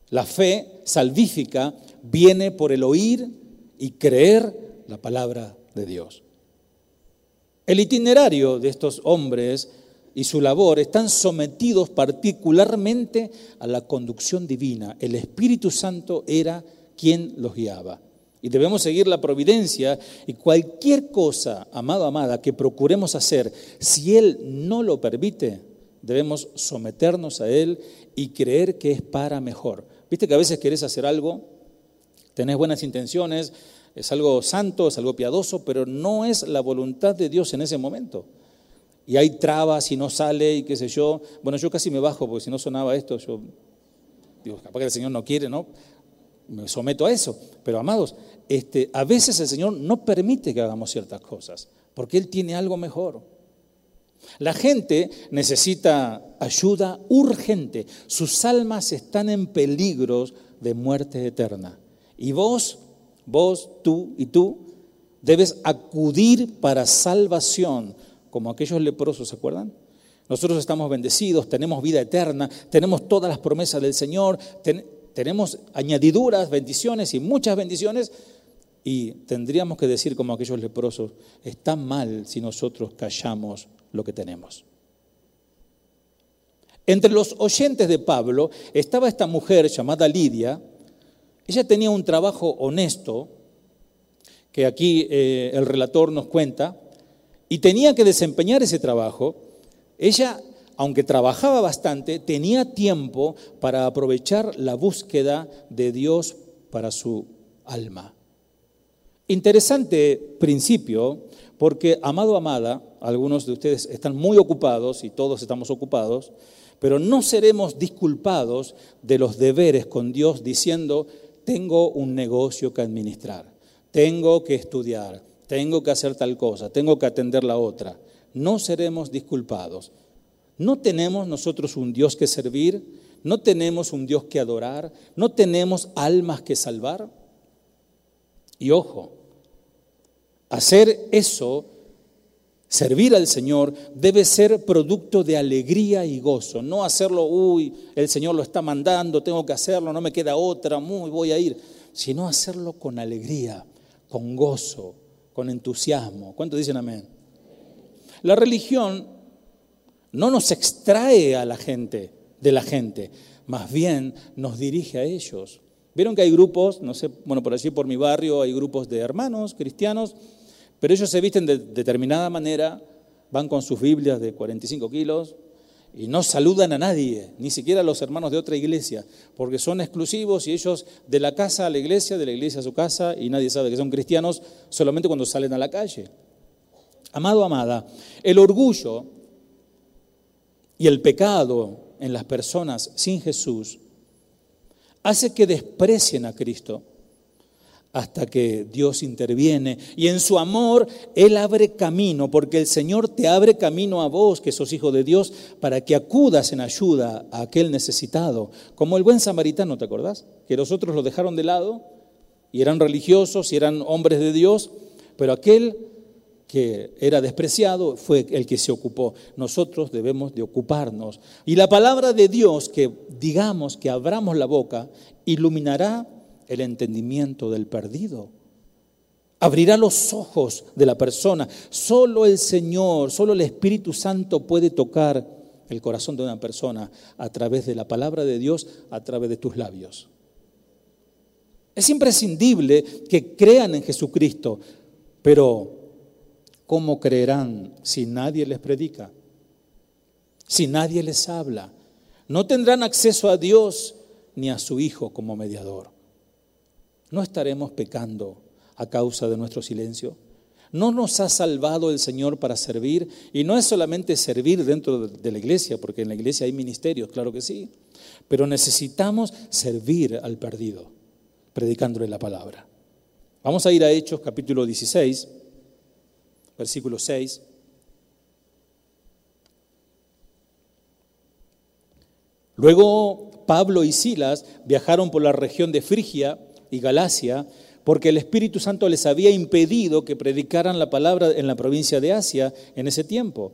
La fe salvífica viene por el oír y creer la palabra de Dios. El itinerario de estos hombres y su labor están sometidos particularmente a la conducción divina. El Espíritu Santo era quien los guiaba. Y debemos seguir la providencia y cualquier cosa, amado, amada, que procuremos hacer, si Él no lo permite, debemos someternos a Él y creer que es para mejor. Viste que a veces querés hacer algo, tenés buenas intenciones, es algo santo, es algo piadoso, pero no es la voluntad de Dios en ese momento. Y hay trabas y no sale y qué sé yo. Bueno, yo casi me bajo porque si no sonaba esto, yo digo, capaz que el Señor no quiere, ¿no? Me someto a eso. Pero amados, este, a veces el Señor no permite que hagamos ciertas cosas, porque Él tiene algo mejor. La gente necesita ayuda urgente. Sus almas están en peligro de muerte eterna. Y vos, vos, tú y tú, debes acudir para salvación, como aquellos leprosos, ¿se acuerdan? Nosotros estamos bendecidos, tenemos vida eterna, tenemos todas las promesas del Señor, tenemos añadiduras, bendiciones y muchas bendiciones. Y tendríamos que decir como aquellos leprosos, está mal si nosotros callamos lo que tenemos. Entre los oyentes de Pablo estaba esta mujer llamada Lidia. Ella tenía un trabajo honesto, que aquí eh, el relator nos cuenta, y tenía que desempeñar ese trabajo. Ella, aunque trabajaba bastante, tenía tiempo para aprovechar la búsqueda de Dios para su alma. Interesante principio, porque, amado, amada, algunos de ustedes están muy ocupados y todos estamos ocupados, pero no seremos disculpados de los deberes con Dios diciendo, tengo un negocio que administrar, tengo que estudiar, tengo que hacer tal cosa, tengo que atender la otra. No seremos disculpados. No tenemos nosotros un Dios que servir, no tenemos un Dios que adorar, no tenemos almas que salvar. Y ojo, hacer eso, servir al Señor, debe ser producto de alegría y gozo. No hacerlo, uy, el Señor lo está mandando, tengo que hacerlo, no me queda otra, muy voy a ir. Sino hacerlo con alegría, con gozo, con entusiasmo. ¿Cuántos dicen amén? La religión no nos extrae a la gente de la gente, más bien nos dirige a ellos. Vieron que hay grupos, no sé, bueno, por allí por mi barrio hay grupos de hermanos cristianos, pero ellos se visten de determinada manera, van con sus Biblias de 45 kilos y no saludan a nadie, ni siquiera a los hermanos de otra iglesia, porque son exclusivos y ellos de la casa a la iglesia, de la iglesia a su casa, y nadie sabe que son cristianos solamente cuando salen a la calle. Amado, amada, el orgullo y el pecado en las personas sin Jesús hace que desprecien a Cristo hasta que Dios interviene y en su amor Él abre camino, porque el Señor te abre camino a vos, que sos hijo de Dios, para que acudas en ayuda a aquel necesitado, como el buen samaritano, ¿te acordás? Que los otros lo dejaron de lado y eran religiosos y eran hombres de Dios, pero aquel que era despreciado fue el que se ocupó. Nosotros debemos de ocuparnos. Y la palabra de Dios, que digamos que abramos la boca, iluminará el entendimiento del perdido. Abrirá los ojos de la persona. Solo el Señor, solo el Espíritu Santo puede tocar el corazón de una persona a través de la palabra de Dios, a través de tus labios. Es imprescindible que crean en Jesucristo, pero ¿cómo creerán si nadie les predica? Si nadie les habla. No tendrán acceso a Dios ni a su Hijo como mediador. ¿No estaremos pecando a causa de nuestro silencio? ¿No nos ha salvado el Señor para servir? Y no es solamente servir dentro de la iglesia, porque en la iglesia hay ministerios, claro que sí, pero necesitamos servir al perdido, predicándole la palabra. Vamos a ir a Hechos capítulo 16, versículo 6. Luego Pablo y Silas viajaron por la región de Frigia y Galacia, porque el Espíritu Santo les había impedido que predicaran la palabra en la provincia de Asia en ese tiempo.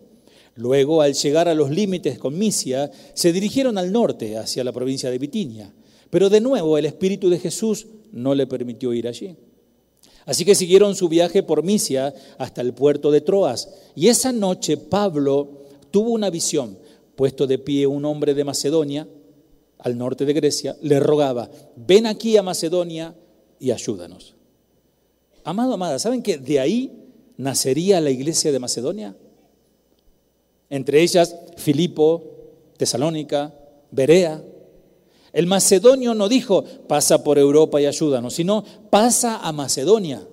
Luego, al llegar a los límites con Misia, se dirigieron al norte, hacia la provincia de Bitinia. Pero de nuevo el Espíritu de Jesús no le permitió ir allí. Así que siguieron su viaje por Misia hasta el puerto de Troas. Y esa noche Pablo tuvo una visión. Puesto de pie un hombre de Macedonia, al norte de Grecia, le rogaba, ven aquí a Macedonia y ayúdanos. Amado, amada, ¿saben que de ahí nacería la iglesia de Macedonia? Entre ellas Filipo, Tesalónica, Berea. El macedonio no dijo, pasa por Europa y ayúdanos, sino pasa a Macedonia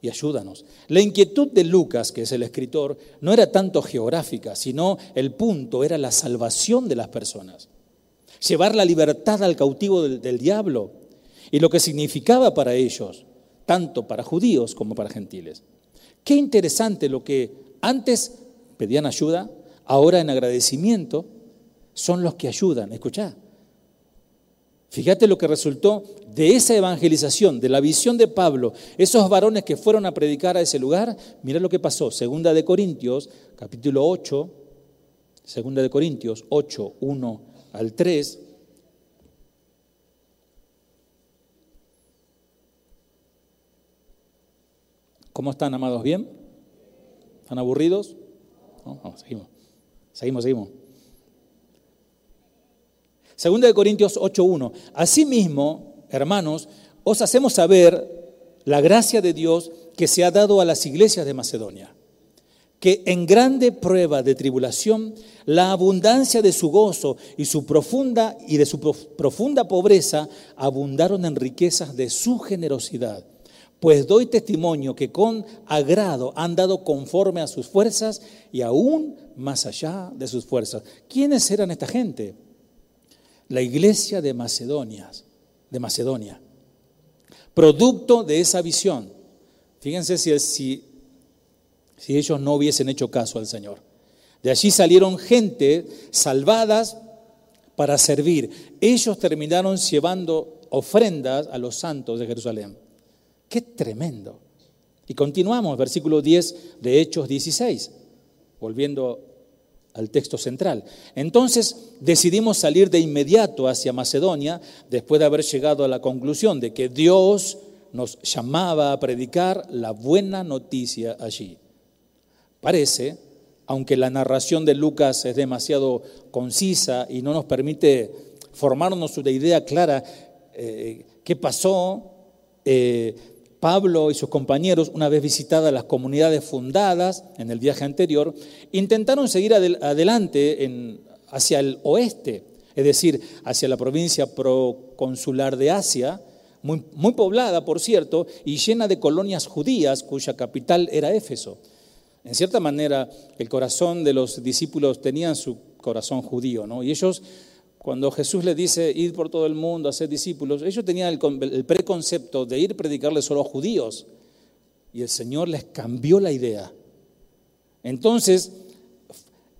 y ayúdanos. La inquietud de Lucas, que es el escritor, no era tanto geográfica, sino el punto era la salvación de las personas llevar la libertad al cautivo del, diablo y lo que significaba para ellos, tanto para judíos como para gentiles. Qué interesante lo que antes pedían ayuda, ahora en agradecimiento son los que ayudan. Escuchá. Fíjate lo que resultó de esa evangelización, de la visión de Pablo, esos varones que fueron a predicar a ese lugar, mira lo que pasó. Segunda de Corintios, capítulo 8, Segunda de Corintios 8, 1 al 3, ¿Cómo están, amados? ¿Bien? ¿Están aburridos? seguimos. Seguimos, seguimos. Segunda de Corintios 8.1. Asimismo, hermanos, os hacemos saber la gracia de Dios que se ha dado a las iglesias de Macedonia que en grande prueba de tribulación, la abundancia de su gozo y su profunda y de su profunda pobreza abundaron en riquezas de su generosidad. Pues doy testimonio que con agrado han dado conforme a sus fuerzas y aún más allá de sus fuerzas. ¿Quiénes eran esta gente? La iglesia de Macedonia, de Macedonia. Producto de esa visión. Fíjense si, si si ellos no hubiesen hecho caso al Señor. De allí salieron gente salvadas para servir. Ellos terminaron llevando ofrendas a los santos de Jerusalén. Qué tremendo. Y continuamos, versículo 10 de Hechos 16, volviendo al texto central. Entonces decidimos salir de inmediato hacia Macedonia, después de haber llegado a la conclusión de que Dios nos llamaba a predicar la buena noticia allí. Parece, aunque la narración de Lucas es demasiado concisa y no nos permite formarnos una idea clara eh, qué pasó, eh, Pablo y sus compañeros, una vez visitadas las comunidades fundadas en el viaje anterior, intentaron seguir adelante hacia el oeste, es decir, hacia la provincia proconsular de Asia, muy, muy poblada, por cierto, y llena de colonias judías cuya capital era Éfeso. En cierta manera, el corazón de los discípulos tenía su corazón judío, ¿no? Y ellos, cuando Jesús les dice, ir por todo el mundo ser discípulos, ellos tenían el, preconcepto de ir a predicarle solo a judíos. Y el Señor les cambió la idea. Entonces,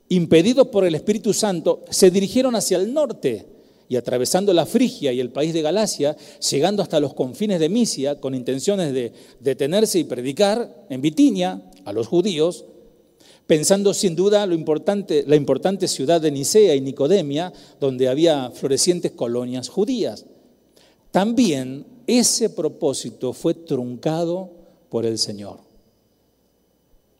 impedidos por el Espíritu Santo, se dirigieron hacia el norte y atravesando la Frigia y el país de Galacia, llegando hasta los confines de Misia con intenciones de detenerse y predicar en Bitinia a los judíos, pensando sin duda lo importante, la importante ciudad de Nicea y Nicodemia, donde había florecientes colonias judías. También ese propósito fue truncado por el Señor.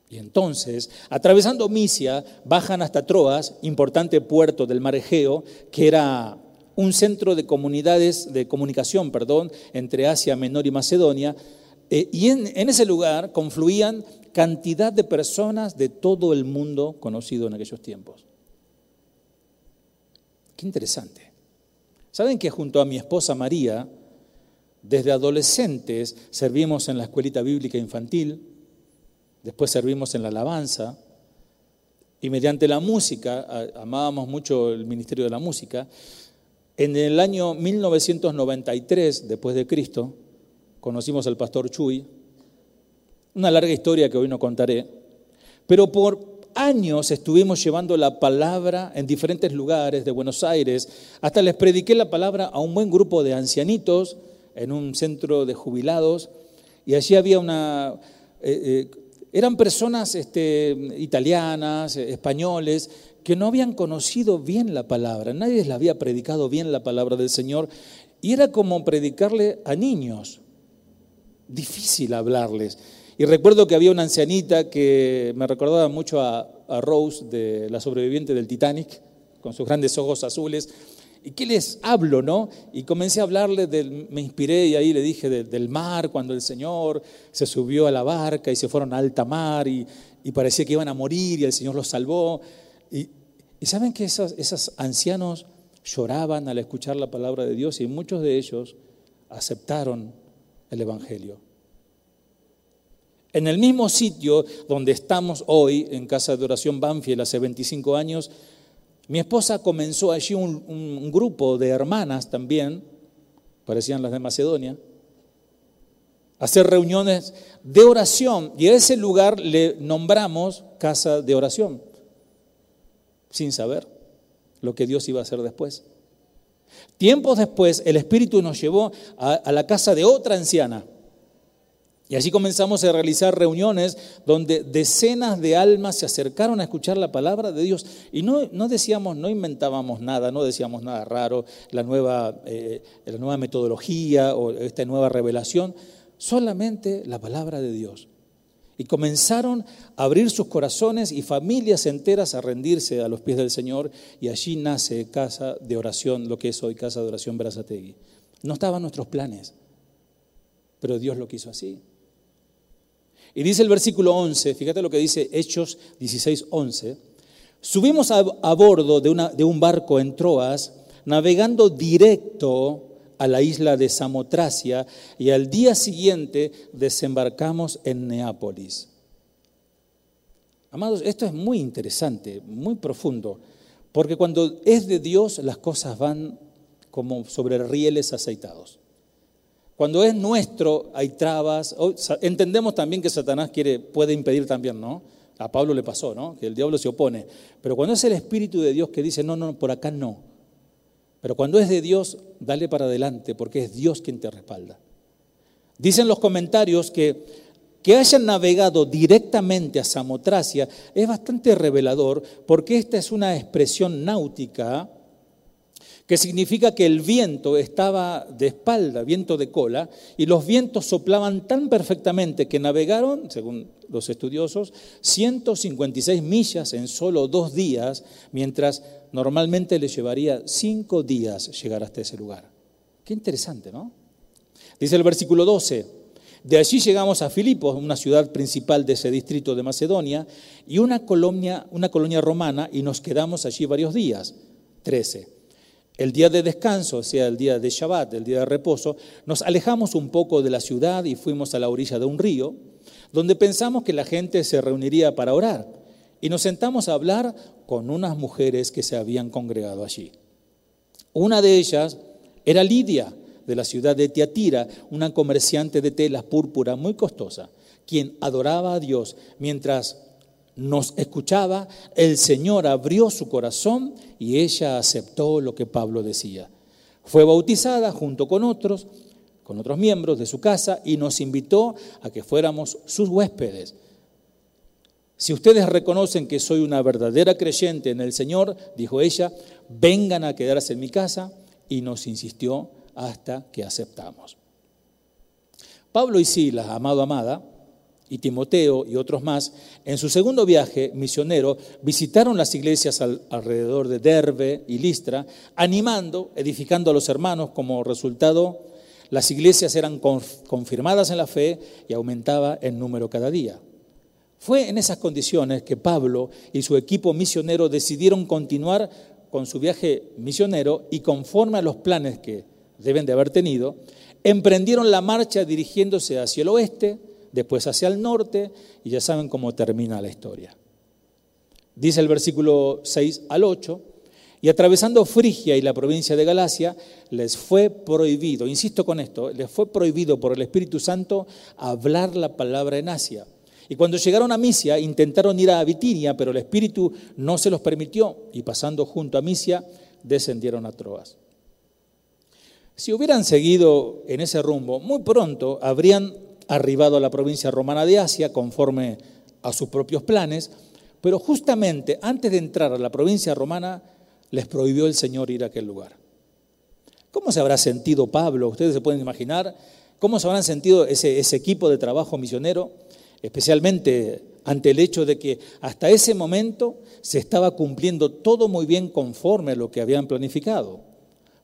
Y entonces, atravesando Misia, bajan hasta Troas, importante puerto del mar Egeo, que era un centro de comunidades, de comunicación, perdón, entre Asia Menor y Macedonia, eh, y en, en ese lugar confluían cantidad de personas de todo el mundo conocido en aquellos tiempos. Qué interesante. ¿Saben que junto a mi esposa María, desde adolescentes servimos en la escuelita bíblica infantil, después servimos en la alabanza, y mediante la música, amábamos mucho el ministerio de la música, en el año 1993, después de Cristo, conocimos al pastor Chuy, una larga historia que hoy no contaré, pero por años estuvimos llevando la palabra en diferentes lugares de Buenos Aires, hasta les prediqué la palabra a un buen grupo de ancianitos en un centro de jubilados, y allí había una... Eh, eh, eran personas este, italianas, españoles, que no habían conocido bien la palabra, nadie les había predicado bien la palabra del Señor, y era como predicarle a niños, difícil hablarles. Y recuerdo que había una ancianita que me recordaba mucho a, Rose, de la sobreviviente del Titanic, con sus grandes ojos azules. ¿Y qué les hablo, no? Y comencé a hablarle, del, me inspiré y ahí le dije del mar, cuando el Señor se subió a la barca y se fueron a alta mar y, parecía que iban a morir y el Señor los salvó. Y, saben que esos, esos ancianos lloraban al escuchar la palabra de Dios y muchos de ellos aceptaron el Evangelio. En el mismo sitio donde estamos hoy, en Casa de Oración Banfield, hace 25 años, mi esposa comenzó allí un, grupo de hermanas también, parecían las de Macedonia, a hacer reuniones de oración y a ese lugar le nombramos Casa de Oración, sin saber lo que Dios iba a hacer después. Tiempos después, el Espíritu nos llevó a la casa de otra anciana y así comenzamos a realizar reuniones donde decenas de almas se acercaron a escuchar la palabra de Dios. Y no, no decíamos, no inventábamos nada, no decíamos nada raro, la nueva, eh, la nueva metodología o esta nueva revelación, solamente la palabra de Dios. Y comenzaron a abrir sus corazones y familias enteras a rendirse a los pies del Señor. Y allí nace Casa de Oración, lo que es hoy Casa de Oración Berazategui. No estaban nuestros planes, pero Dios lo quiso así. Y dice el versículo 11, fíjate lo que dice Hechos 16, 11. Subimos a, bordo de, una, de un barco en Troas, navegando directo a la isla de Samotracia y al día siguiente desembarcamos en Neápolis. Amados, esto es muy interesante, muy profundo, porque cuando es de Dios las cosas van como sobre rieles aceitados. Cuando es nuestro hay trabas. Entendemos también que Satanás quiere, puede impedir también, ¿no? A Pablo le pasó, ¿no? Que el diablo se opone. Pero cuando es el Espíritu de Dios que dice, no, no, por acá no. Pero cuando es de Dios, dale para adelante, porque es Dios quien te respalda. Dicen los comentarios que que hayan navegado directamente a Samotracia es bastante revelador, porque esta es una expresión náutica que significa que el viento estaba de espalda, viento de cola, y los vientos soplaban tan perfectamente que navegaron, según los estudiosos, 156 millas en solo dos días, mientras normalmente les llevaría cinco días llegar hasta ese lugar. Qué interesante, ¿no? Dice el versículo 12, de allí llegamos a Filipos, una ciudad principal de ese distrito de Macedonia, y una colonia, una colonia romana, y nos quedamos allí varios días, 13. El día de descanso, o sea, el día de Shabbat, el día de reposo, nos alejamos un poco de la ciudad y fuimos a la orilla de un río, donde pensamos que la gente se reuniría para orar. Y nos sentamos a hablar con unas mujeres que se habían congregado allí. Una de ellas era Lidia, de la ciudad de Tiatira, una comerciante de telas púrpura muy costosa, quien adoraba a Dios mientras nos escuchaba, el Señor abrió su corazón y ella aceptó lo que Pablo decía. Fue bautizada junto con otros, con otros miembros de su casa y nos invitó a que fuéramos sus huéspedes. Si ustedes reconocen que soy una verdadera creyente en el Señor, dijo ella, vengan a quedarse en mi casa y nos insistió hasta que aceptamos. Pablo y Silas, amado, amada, y Timoteo y otros más, en su segundo viaje misionero visitaron las iglesias alrededor de Derbe y Listra, animando, edificando a los hermanos. Como resultado, las iglesias eran confirmadas en la fe y aumentaba el número cada día. Fue en esas condiciones que Pablo y su equipo misionero decidieron continuar con su viaje misionero y conforme a los planes que deben de haber tenido, emprendieron la marcha dirigiéndose hacia el oeste, después hacia el norte, y ya saben cómo termina la historia. Dice el versículo 6 al 8, y atravesando Frigia y la provincia de Galacia, les fue prohibido, insisto con esto, les fue prohibido por el Espíritu Santo hablar la palabra en Asia. Y cuando llegaron a Misia, intentaron ir a Bitinia, pero el Espíritu no se los permitió, y pasando junto a Misia, descendieron a Troas. Si hubieran seguido en ese rumbo, muy pronto habrían arribado a la provincia romana de Asia conforme a sus propios planes, pero justamente antes de entrar a la provincia romana les prohibió el Señor ir a aquel lugar. ¿Cómo se habrá sentido Pablo? Ustedes se pueden imaginar cómo se habrán sentido ese, ese equipo de trabajo misionero, especialmente ante el hecho de que hasta ese momento se estaba cumpliendo todo muy bien conforme a lo que habían planificado.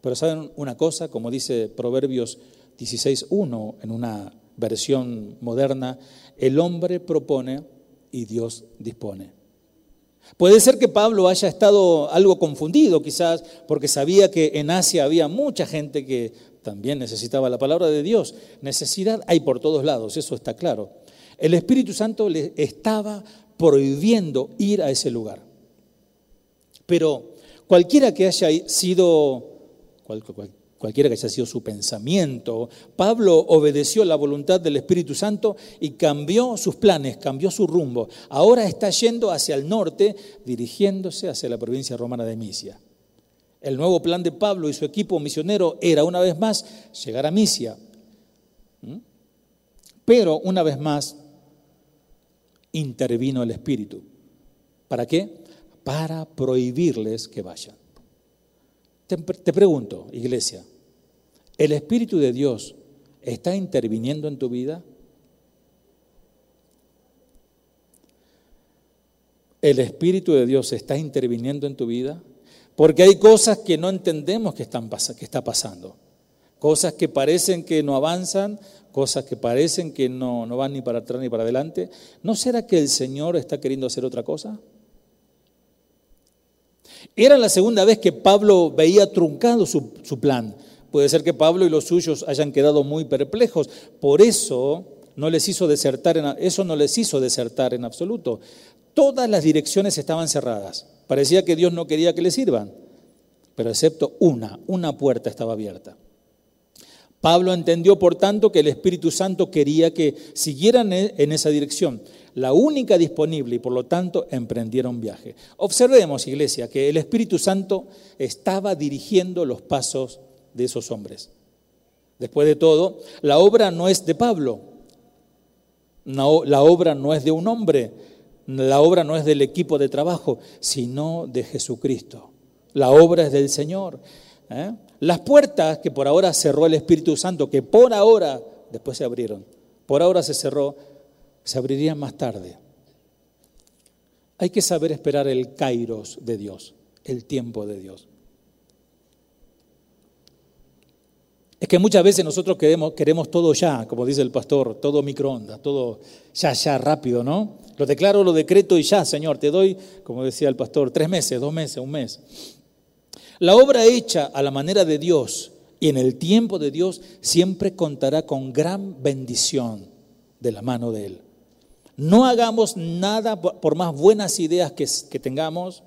Pero saben una cosa, como dice Proverbios 16.1 en una versión moderna, el hombre propone y Dios dispone. Puede ser que Pablo haya estado algo confundido quizás porque sabía que en Asia había mucha gente que también necesitaba la palabra de Dios. Necesidad hay por todos lados, eso está claro. El Espíritu Santo le estaba prohibiendo ir a ese lugar. Pero cualquiera que haya sido, cualquiera que haya sido su pensamiento, Pablo obedeció la voluntad del Espíritu Santo y cambió sus planes, cambió su rumbo. Ahora está yendo hacia el norte, dirigiéndose hacia la provincia romana de Misia. El nuevo plan de Pablo y su equipo misionero era una vez más llegar a Misia. ¿Mm? Pero una vez más intervino el Espíritu. ¿Para qué? Para prohibirles que vayan. Te, pregunto, iglesia, ¿el Espíritu de Dios está interviniendo en tu vida? ¿El Espíritu de Dios está interviniendo en tu vida? Porque hay cosas que no entendemos que, están, que está pasando. Cosas que parecen que no avanzan, cosas que parecen que no, no van ni para atrás ni para adelante. ¿No será que el Señor está queriendo hacer otra cosa? Era la segunda vez que Pablo veía truncado su, plan. Puede ser que Pablo y los suyos hayan quedado muy perplejos. Por eso no les hizo desertar en, eso no les hizo desertar en absoluto. Todas las direcciones estaban cerradas. Parecía que Dios no quería que le sirvan. Pero excepto una, una puerta estaba abierta. Pablo entendió, por tanto, que el Espíritu Santo quería que siguieran e, en esa dirección, la única disponible, y por lo tanto emprendieron viaje. Observemos, iglesia, que el Espíritu Santo estaba dirigiendo los pasos de esos hombres. Después de todo, la obra no es de Pablo, no, la obra no es de un hombre, la obra no es del equipo de trabajo, sino de Jesucristo. La obra es del Señor. ¿eh? Las puertas que por ahora cerró el Espíritu Santo, que por ahora después se abrieron, por ahora se cerró, se abrirían más tarde. Hay que saber esperar el kairos de Dios, el tiempo de Dios. Es que muchas veces nosotros queremos, queremos todo ya, como dice el pastor, todo microondas, todo ya, ya, rápido, ¿no? Lo declaro, lo decreto y ya, Señor, te doy, como decía el pastor, tres meses, dos meses, un mes. La obra hecha a la manera de Dios y en el tiempo de Dios siempre contará con gran bendición de la mano de Él. No hagamos nada por más buenas ideas que, tengamos,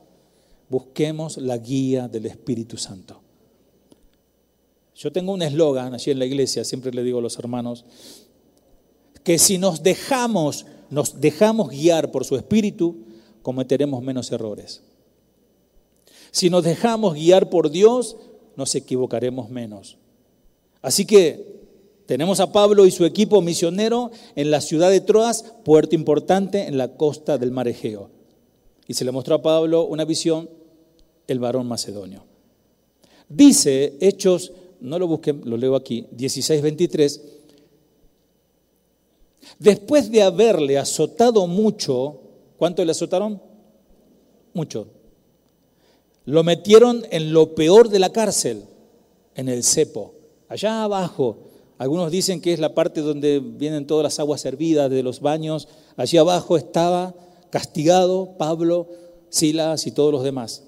busquemos la guía del Espíritu Santo. Yo tengo un eslogan allí en la iglesia, siempre le digo a los hermanos, que si nos dejamos, nos dejamos guiar por su Espíritu, cometeremos menos errores. Si nos dejamos guiar por Dios, nos equivocaremos menos. Así que tenemos a Pablo y su equipo misionero en la ciudad de Troas, puerto importante en la costa del mar Egeo. Y se le mostró a Pablo una visión, el varón macedonio. Dice Hechos, no lo busquen, lo leo aquí, 16:23, Después de haberle azotado mucho, ¿cuánto le azotaron? Mucho. Lo metieron en lo peor de la cárcel, en el cepo, allá abajo. Algunos dicen que es la parte donde vienen todas las aguas hervidas de los baños. Allí abajo estaba castigado Pablo, Silas y todos los demás.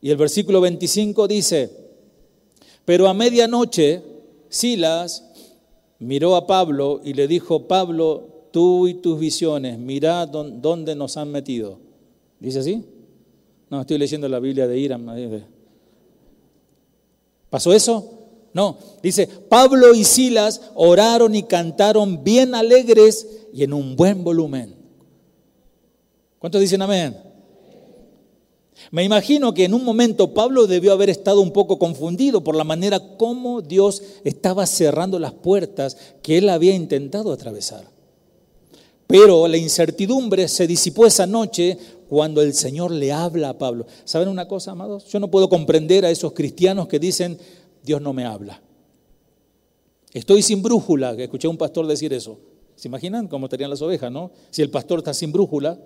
Y el versículo 25 dice, pero a medianoche Silas miró a Pablo y le dijo, Pablo, tú y tus visiones, mirá dónde nos han metido. ¿Dice así? No, estoy leyendo la Biblia de Iram. ¿Pasó eso? No, dice, Pablo y Silas oraron y cantaron bien alegres y en un buen volumen. ¿Cuántos dicen amén? Me imagino que en un momento Pablo debió haber estado un poco confundido por la manera como Dios estaba cerrando las puertas que él había intentado atravesar. Pero la incertidumbre se disipó esa noche cuando el Señor le habla a Pablo. ¿Saben una cosa, amados? Yo no puedo comprender a esos cristianos que dicen, Dios no me habla. Estoy sin brújula, que escuché a un pastor decir eso. ¿Se imaginan cómo estarían las ovejas, no? Si el pastor está sin brújula.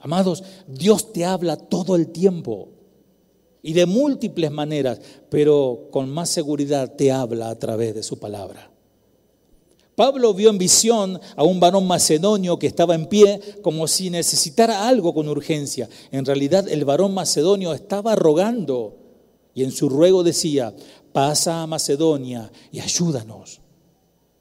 Amados, Dios te habla todo el tiempo y de múltiples maneras, pero con más seguridad te habla a través de su palabra. Pablo vio en visión a un varón macedonio que estaba en pie como si necesitara algo con urgencia. En realidad el varón macedonio estaba rogando y en su ruego decía, pasa a Macedonia y ayúdanos.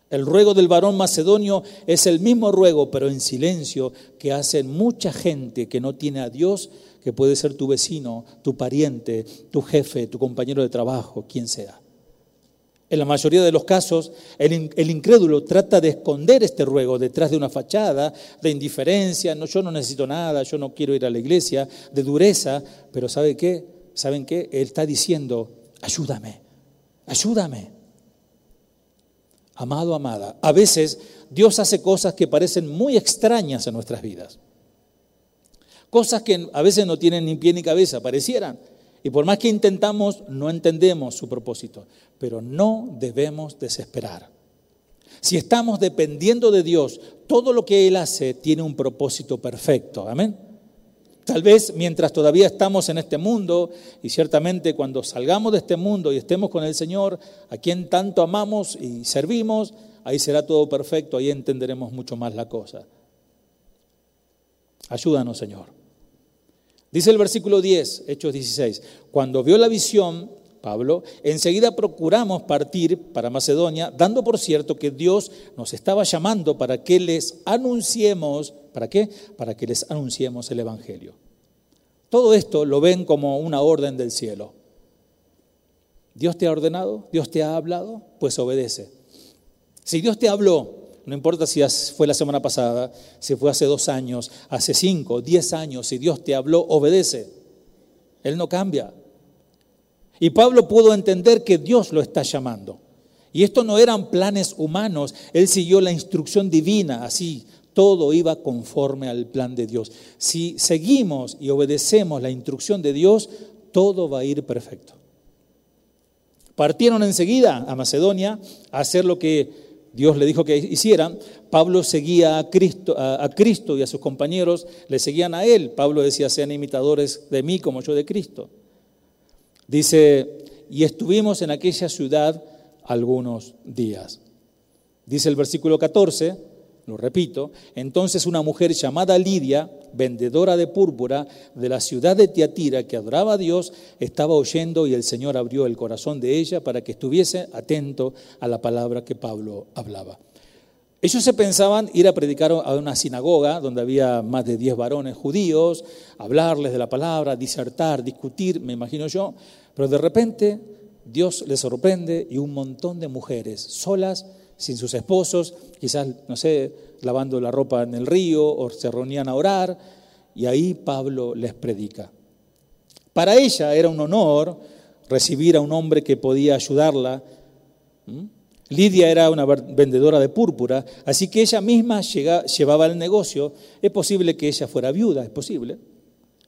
El ruego del varón macedonio es el mismo ruego, pero en silencio, que hacen mucha gente que no tiene a Dios, que puede ser tu vecino, tu pariente, tu jefe, tu compañero de trabajo, quien sea. En la mayoría de los casos, el, incrédulo trata de esconder este ruego detrás de una fachada de indiferencia, no, yo no necesito nada, yo no quiero ir a la iglesia, de dureza, pero ¿sabe qué? ¿Saben qué? Él está diciendo, ayúdame, ayúdame. Amado, amada, a veces Dios hace cosas que parecen muy extrañas en nuestras vidas. Cosas que a veces no tienen ni pie ni cabeza, parecieran. Y por más que intentamos, no entendemos su propósito. Pero no debemos desesperar. Si estamos dependiendo de Dios, todo lo que Él hace tiene un propósito perfecto. Amén. Tal vez mientras todavía estamos en este mundo, y ciertamente cuando salgamos de este mundo y estemos con el Señor, a quien tanto amamos y servimos, ahí será todo perfecto, ahí entenderemos mucho más la cosa. Ayúdanos, Señor. Dice el versículo 10, Hechos 16, cuando vio la visión, Pablo, enseguida procuramos partir para Macedonia, dando por cierto que Dios nos estaba llamando para que les anunciemos, ¿para qué? Para que les anunciemos el Evangelio. Todo esto lo ven como una orden del cielo. Dios te ha ordenado, Dios te ha hablado, pues obedece. Si Dios te habló no importa si fue la semana pasada, si fue hace dos años, hace cinco, diez años, si Dios te habló, obedece. Él no cambia. Y Pablo pudo entender que Dios lo está llamando. Y esto no eran planes humanos, él siguió la instrucción divina, así todo iba conforme al plan de Dios. Si seguimos y obedecemos la instrucción de Dios, todo va a ir perfecto. Partieron enseguida a Macedonia a hacer lo que Dios le dijo que hicieran, Pablo seguía a Cristo, a, Cristo y a sus compañeros le seguían a él. Pablo decía, sean imitadores de mí como yo de Cristo. Dice, y estuvimos en aquella ciudad algunos días. Dice el versículo 14, lo repito, entonces una mujer llamada Lidia, vendedora de púrpura de la ciudad de Tiatira, que adoraba a Dios, estaba oyendo y el Señor abrió el corazón de ella para que estuviese atento a la palabra que Pablo hablaba. Ellos se pensaban ir a predicar a una sinagoga donde había más de 10 varones judíos, hablarles de la palabra, disertar, discutir, me imagino yo, pero de repente Dios les sorprende y un montón de mujeres solas sin sus esposos, quizás, no sé, lavando la ropa en el río o se reunían a orar, y ahí Pablo les predica. Para ella era un honor recibir a un hombre que podía ayudarla. Lidia era una vendedora de púrpura, así que ella misma llevaba el negocio. Es posible que ella fuera viuda, es posible.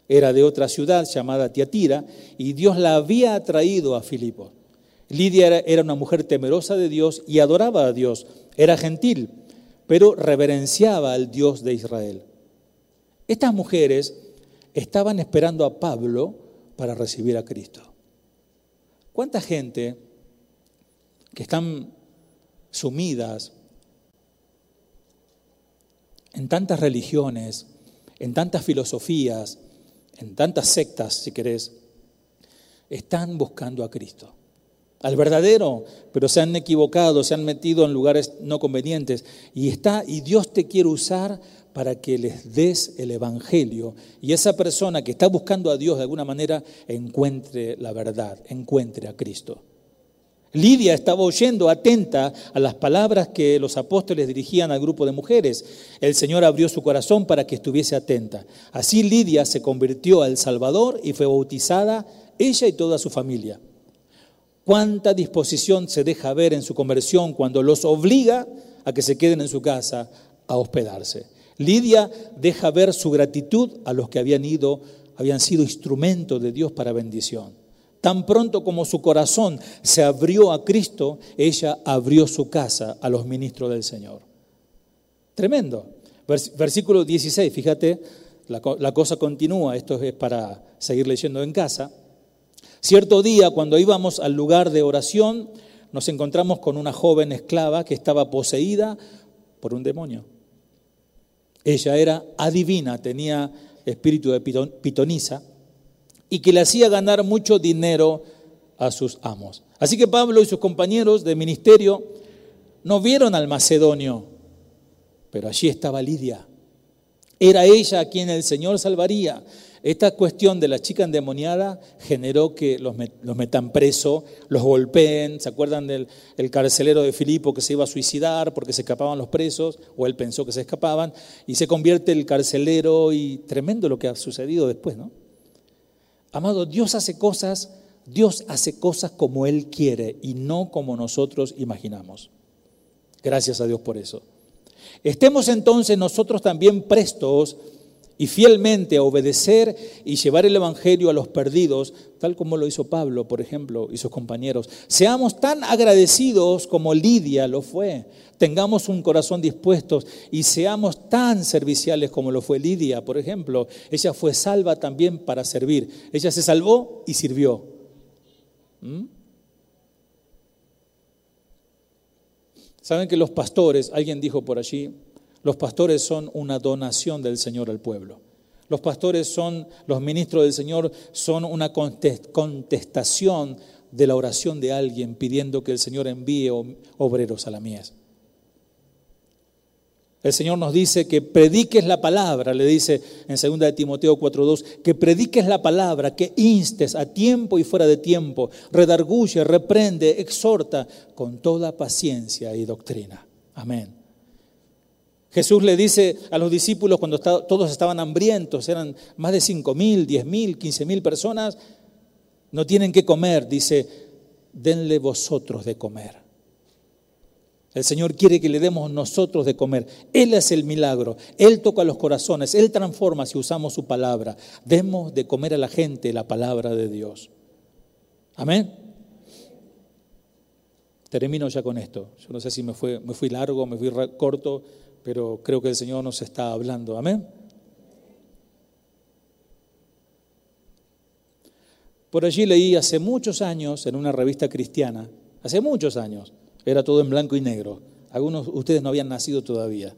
Era de otra ciudad llamada Tiatira y Dios la había traído a Filipo. Lidia era, una mujer temerosa de Dios y adoraba a Dios, era gentil. pero reverenciaba al Dios de Israel. Estas mujeres estaban esperando a Pablo para recibir a Cristo. ¿Cuánta gente que están sumidas en tantas religiones, en tantas filosofías, en tantas sectas, si querés, están buscando a Cristo? Al verdadero, pero se han equivocado, se han metido en lugares no convenientes y está y Dios te quiere usar para que les des el Evangelio y esa persona que está buscando a Dios de alguna manera encuentre la verdad, encuentre a Cristo. Lidia estaba oyendo atenta a las palabras que los apóstoles dirigían al grupo de mujeres. El Señor abrió su corazón para que estuviese atenta. Así Lidia se convirtió al Salvador y fue bautizada ella y toda su familia. Cuánta disposición se deja ver en su conversión cuando los obliga a que se queden en su casa a hospedarse. Lidia deja ver su gratitud a los que habían ido, habían sido instrumento de Dios para bendición. Tan pronto como su corazón se abrió a Cristo, ella abrió su casa a los ministros del Señor. Tremendo. Versículo 16, fíjate, la, la cosa continúa, esto es para seguir leyendo en casa. Cierto día, cuando íbamos al lugar de oración, nos encontramos con una joven esclava que estaba poseída por un demonio. Ella era adivina, tenía espíritu de pitonisa y que le hacía ganar mucho dinero a sus amos. Así que Pablo y sus compañeros de ministerio no vieron al macedonio, pero allí estaba Lidia. Era ella a quien el Señor salvaría. Esta cuestión de la chica endemoniada generó que los, metan preso, los golpeen. ¿Se acuerdan del carcelero de Filipo que se iba a suicidar porque se escapaban los presos? O él pensó que se escapaban. Y se convierte el carcelero y tremendo lo que ha sucedido después, ¿no? Amado, Dios hace cosas, Dios hace cosas como Él quiere y no como nosotros imaginamos. Gracias a Dios por eso. Estemos entonces nosotros también prestos y fielmente a obedecer y llevar el Evangelio a los perdidos, tal como lo hizo Pablo, por ejemplo, y sus compañeros. Seamos tan agradecidos como Lidia lo fue. Tengamos un corazón dispuesto y seamos tan serviciales como lo fue Lidia, por ejemplo. Ella fue salva también para servir. Ella se salvó y sirvió. ¿Mm? Saben que los pastores, alguien dijo por allí, los pastores son una donación del Señor al pueblo. Los pastores son, los ministros del Señor son una contestación de la oración de alguien pidiendo que el Señor envíe obreros a la mies. El Señor nos dice que prediques la palabra, le dice en 2 de Timoteo 4:2, que prediques la palabra, que instes a tiempo y fuera de tiempo, redarguye, reprende, exhorta con toda paciencia y doctrina. Amén. Jesús le dice a los discípulos cuando todos estaban hambrientos, eran más de cinco mil, diez mil, quince mil personas, no tienen que comer, dice, denle vosotros de comer. El Señor quiere que le demos nosotros de comer. Él es el milagro. Él toca los corazones. Él transforma si usamos su palabra. Demos de comer a la gente la palabra de Dios. Amén. Termino ya con esto. Yo no sé si me, fue, me fui largo, me fui corto pero creo que el Señor nos está hablando. Amén. Por allí leí hace muchos años en una revista cristiana, hace muchos años, era todo en blanco y negro. Algunos de ustedes no habían nacido todavía.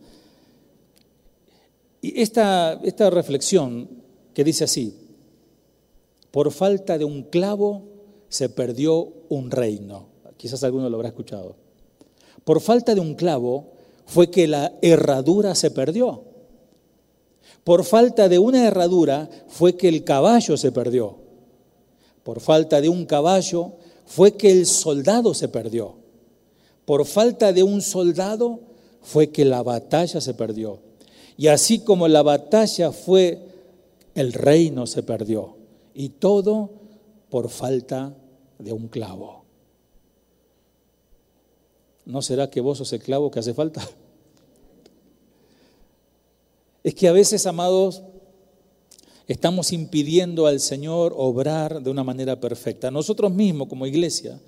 Y esta, esta reflexión que dice así, por falta de un clavo se perdió un reino. Quizás alguno lo habrá escuchado. Por falta de un clavo fue que la herradura se perdió. Por falta de una herradura fue que el caballo se perdió. Por falta de un caballo fue que el soldado se perdió. Por falta de un soldado fue que la batalla se perdió. Y así como la batalla fue, el reino se perdió. Y todo por falta de un clavo. ¿No será que vos sos el clavo que hace falta? Es que a veces, amados, estamos impidiendo al Señor obrar de una manera perfecta. Nosotros mismos como iglesia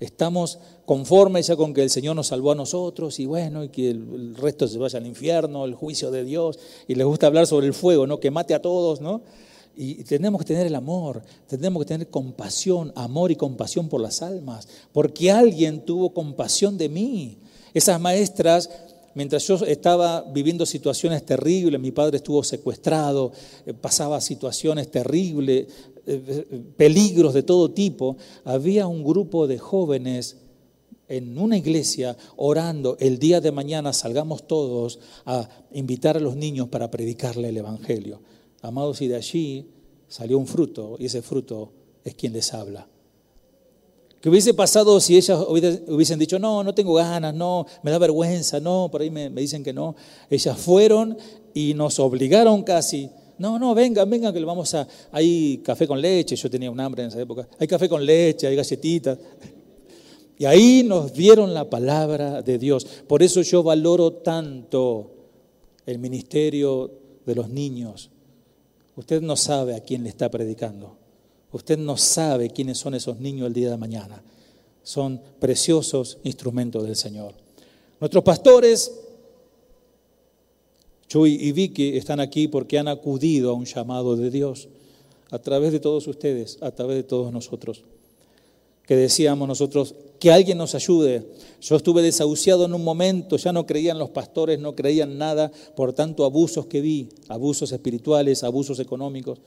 Estamos conformes ya con que el Señor nos salvó a nosotros y bueno, y que el, resto se vaya al infierno, el juicio de Dios, y les gusta hablar sobre el fuego, ¿no? Que mate a todos, ¿no? Y tenemos que tener el amor, tenemos que tener compasión, amor y compasión por las almas, porque alguien tuvo compasión de mí. Esas maestras, mientras yo estaba viviendo situaciones terribles, mi padre estuvo secuestrado, eh, pasaba situaciones terribles, eh, peligros de todo tipo, había un grupo de jóvenes en una iglesia orando, el día de mañana salgamos todos a invitar a los niños para predicarle el Evangelio. Amados, y de allí salió un fruto, y ese fruto es quien les habla. ¿Qué hubiese pasado si ellas hubiesen dicho, no, no tengo ganas, no, me da vergüenza, no, por ahí me, dicen que no? Ellas fueron y nos obligaron casi. No, no, vengan, vengan, que le vamos a... Hay café con leche, yo tenía un hambre en esa época. Hay café con leche, hay galletitas. Y ahí nos dieron la palabra de Dios. Por eso yo valoro tanto el ministerio de los niños. Usted no sabe a quién le está predicando. Usted no sabe quiénes son esos niños el día de mañana. Son preciosos instrumentos del Señor. Nuestros pastores, Chuy y Vicky, están aquí porque han acudido a un llamado de Dios a través de todos ustedes, a través de todos nosotros. Que decíamos nosotros, que alguien nos ayude. Yo estuve desahuciado en un momento, ya no creían los pastores, no creían nada, por tanto abusos que vi, abusos espirituales, abusos económicos,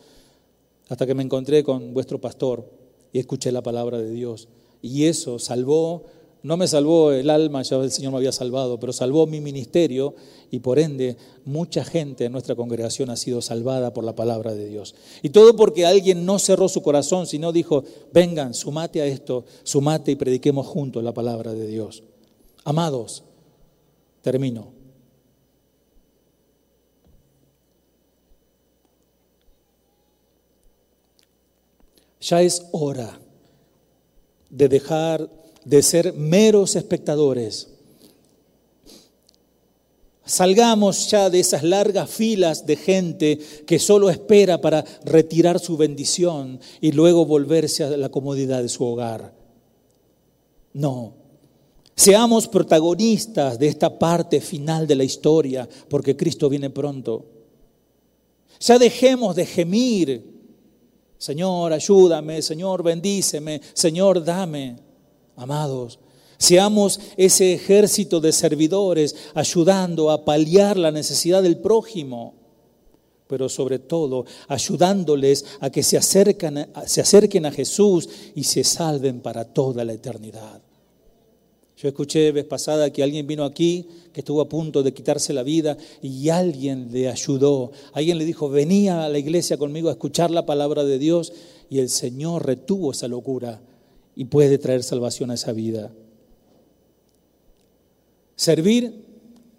hasta que me encontré con vuestro pastor y escuché la palabra de Dios. Y eso salvó no me salvó el alma, ya el Señor me había salvado, pero salvó mi ministerio y por ende mucha gente en nuestra congregación ha sido salvada por la palabra de Dios. Y todo porque alguien no cerró su corazón, sino dijo, vengan, sumate a esto, sumate y prediquemos juntos la palabra de Dios. Amados, termino. Ya es hora de dejar de ser meros espectadores. Salgamos ya de esas largas filas de gente que solo espera para retirar su bendición y luego volverse a la comodidad de su hogar. No, seamos protagonistas de esta parte final de la historia porque Cristo viene pronto. Ya dejemos de gemir, Señor, ayúdame, Señor, bendíceme, Señor, dame. Amados, seamos ese ejército de servidores ayudando a paliar la necesidad del prójimo, pero sobre todo ayudándoles a que se, acerquen, a Jesús y se salven para toda la eternidad. Yo escuché vez pasada que alguien vino aquí que estuvo a punto de quitarse la vida y alguien le ayudó. Alguien le dijo, venía a la iglesia conmigo a escuchar la palabra de Dios y el Señor retuvo esa locura y puede traer salvación a esa vida. Servir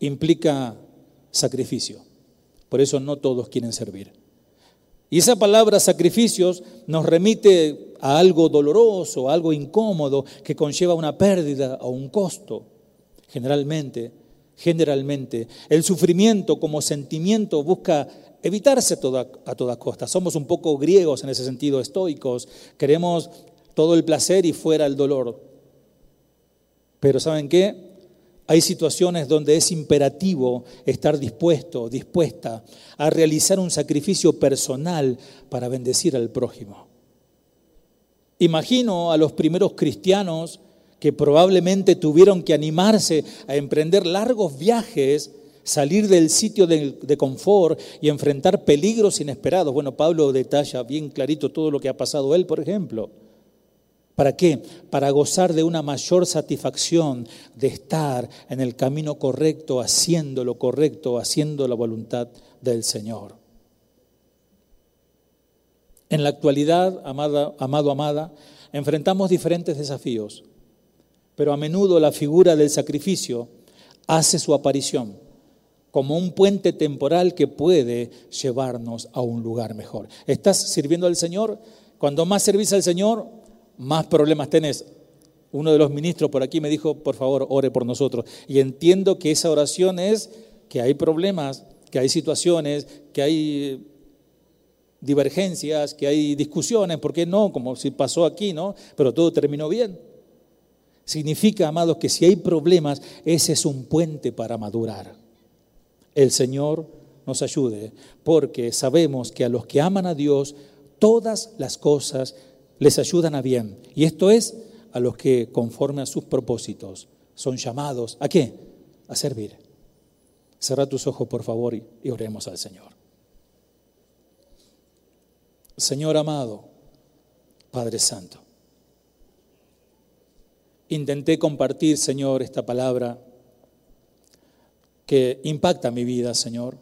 implica sacrificio. Por eso no todos quieren servir. Y esa palabra sacrificios nos remite a algo doloroso, a algo incómodo que conlleva una pérdida o un costo. Generalmente, generalmente, el sufrimiento como sentimiento busca evitarse a toda costa. Somos un poco griegos en ese sentido, estoicos. Queremos todo el placer y fuera el dolor. Pero ¿saben qué? Hay situaciones donde es imperativo estar dispuesto, dispuesta a realizar un sacrificio personal para bendecir al prójimo. Imagino a los primeros cristianos que probablemente tuvieron que animarse a emprender largos viajes, salir del sitio de, de, confort y enfrentar peligros inesperados. Bueno, Pablo detalla bien clarito todo lo que ha pasado él, por ejemplo. ¿Para qué? Para gozar de una mayor satisfacción de estar en el camino correcto, haciendo lo correcto, haciendo la voluntad del Señor. En la actualidad, amada, amado, amada, enfrentamos diferentes desafíos, pero a menudo la figura del sacrificio hace su aparición como un puente temporal que puede llevarnos a un lugar mejor. ¿Estás sirviendo al Señor? Cuando más servís al Señor, más problemas tenés. Uno de los ministros por aquí me dijo, por favor, ore por nosotros. Y entiendo que esa oración es que hay problemas, que hay situaciones, que hay divergencias, que hay discusiones, ¿por qué no? Como si pasó aquí, ¿no? Pero todo terminó bien. Significa, amados, que si hay problemas, ese es un puente para madurar. El Señor nos ayude, porque sabemos que a los que aman a Dios, todas las cosas les ayudan a bien. Y esto es a los que, conforme a sus propósitos, son llamados a qué? A servir. Cerra tus ojos, por favor, y oremos al Señor. Señor amado, Padre Santo. Intenté compartir, Señor, esta palabra que impacta mi vida, Señor.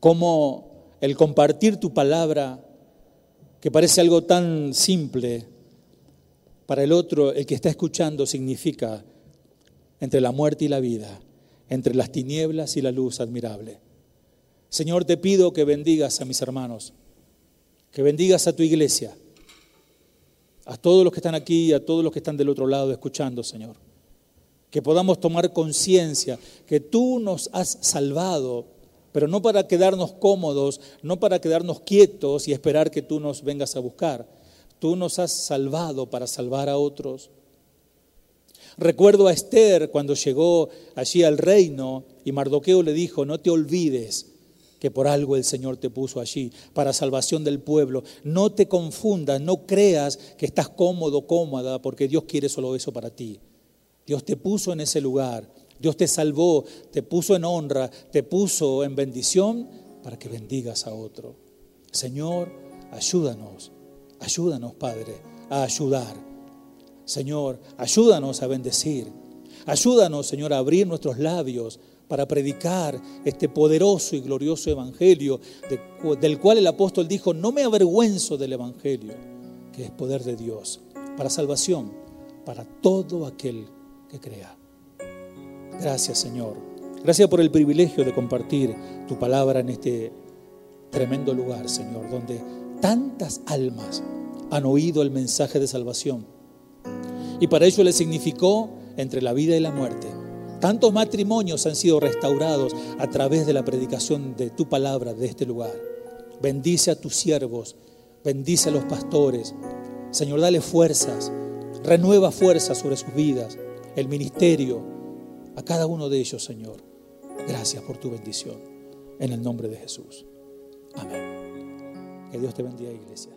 Como el compartir tu palabra, que parece algo tan simple, para el otro, el que está escuchando, significa entre la muerte y la vida, entre las tinieblas y la luz admirable. Señor, te pido que bendigas a mis hermanos, que bendigas a tu iglesia a todos los que están aquí y a todos los que están del otro lado escuchando, Señor. Que podamos tomar conciencia que tú nos has salvado, pero no para quedarnos cómodos, no para quedarnos quietos y esperar que tú nos vengas a buscar. Tú nos has salvado para salvar a otros. Recuerdo a Esther cuando llegó allí al reino y Mardoqueo le dijo, no te olvides que por algo el Señor te puso allí, para salvación del pueblo. No te confundas, no creas que estás cómodo, cómoda, porque Dios quiere solo eso para ti. Dios te puso en ese lugar, Dios te salvó, te puso en honra, te puso en bendición para que bendigas a otro. Señor, ayúdanos, ayúdanos, Padre, a ayudar. Señor, ayúdanos a bendecir. Ayúdanos, Señor, a abrir nuestros labios para predicar este poderoso y glorioso Evangelio, del cual el apóstol dijo, no me avergüenzo del Evangelio, que es poder de Dios, para salvación, para todo aquel que crea. Gracias Señor. Gracias por el privilegio de compartir tu palabra en este tremendo lugar, Señor, donde tantas almas han oído el mensaje de salvación. Y para ello le significó entre la vida y la muerte Tantos matrimonios han sido restaurados a través de la predicación de tu palabra de este lugar. Bendice a tus siervos, bendice a los pastores. Señor, dale fuerzas, renueva fuerzas sobre sus vidas, el ministerio, a cada uno de ellos, Señor. Gracias por tu bendición. En el nombre de Jesús. Amén. Que Dios te bendiga, iglesia.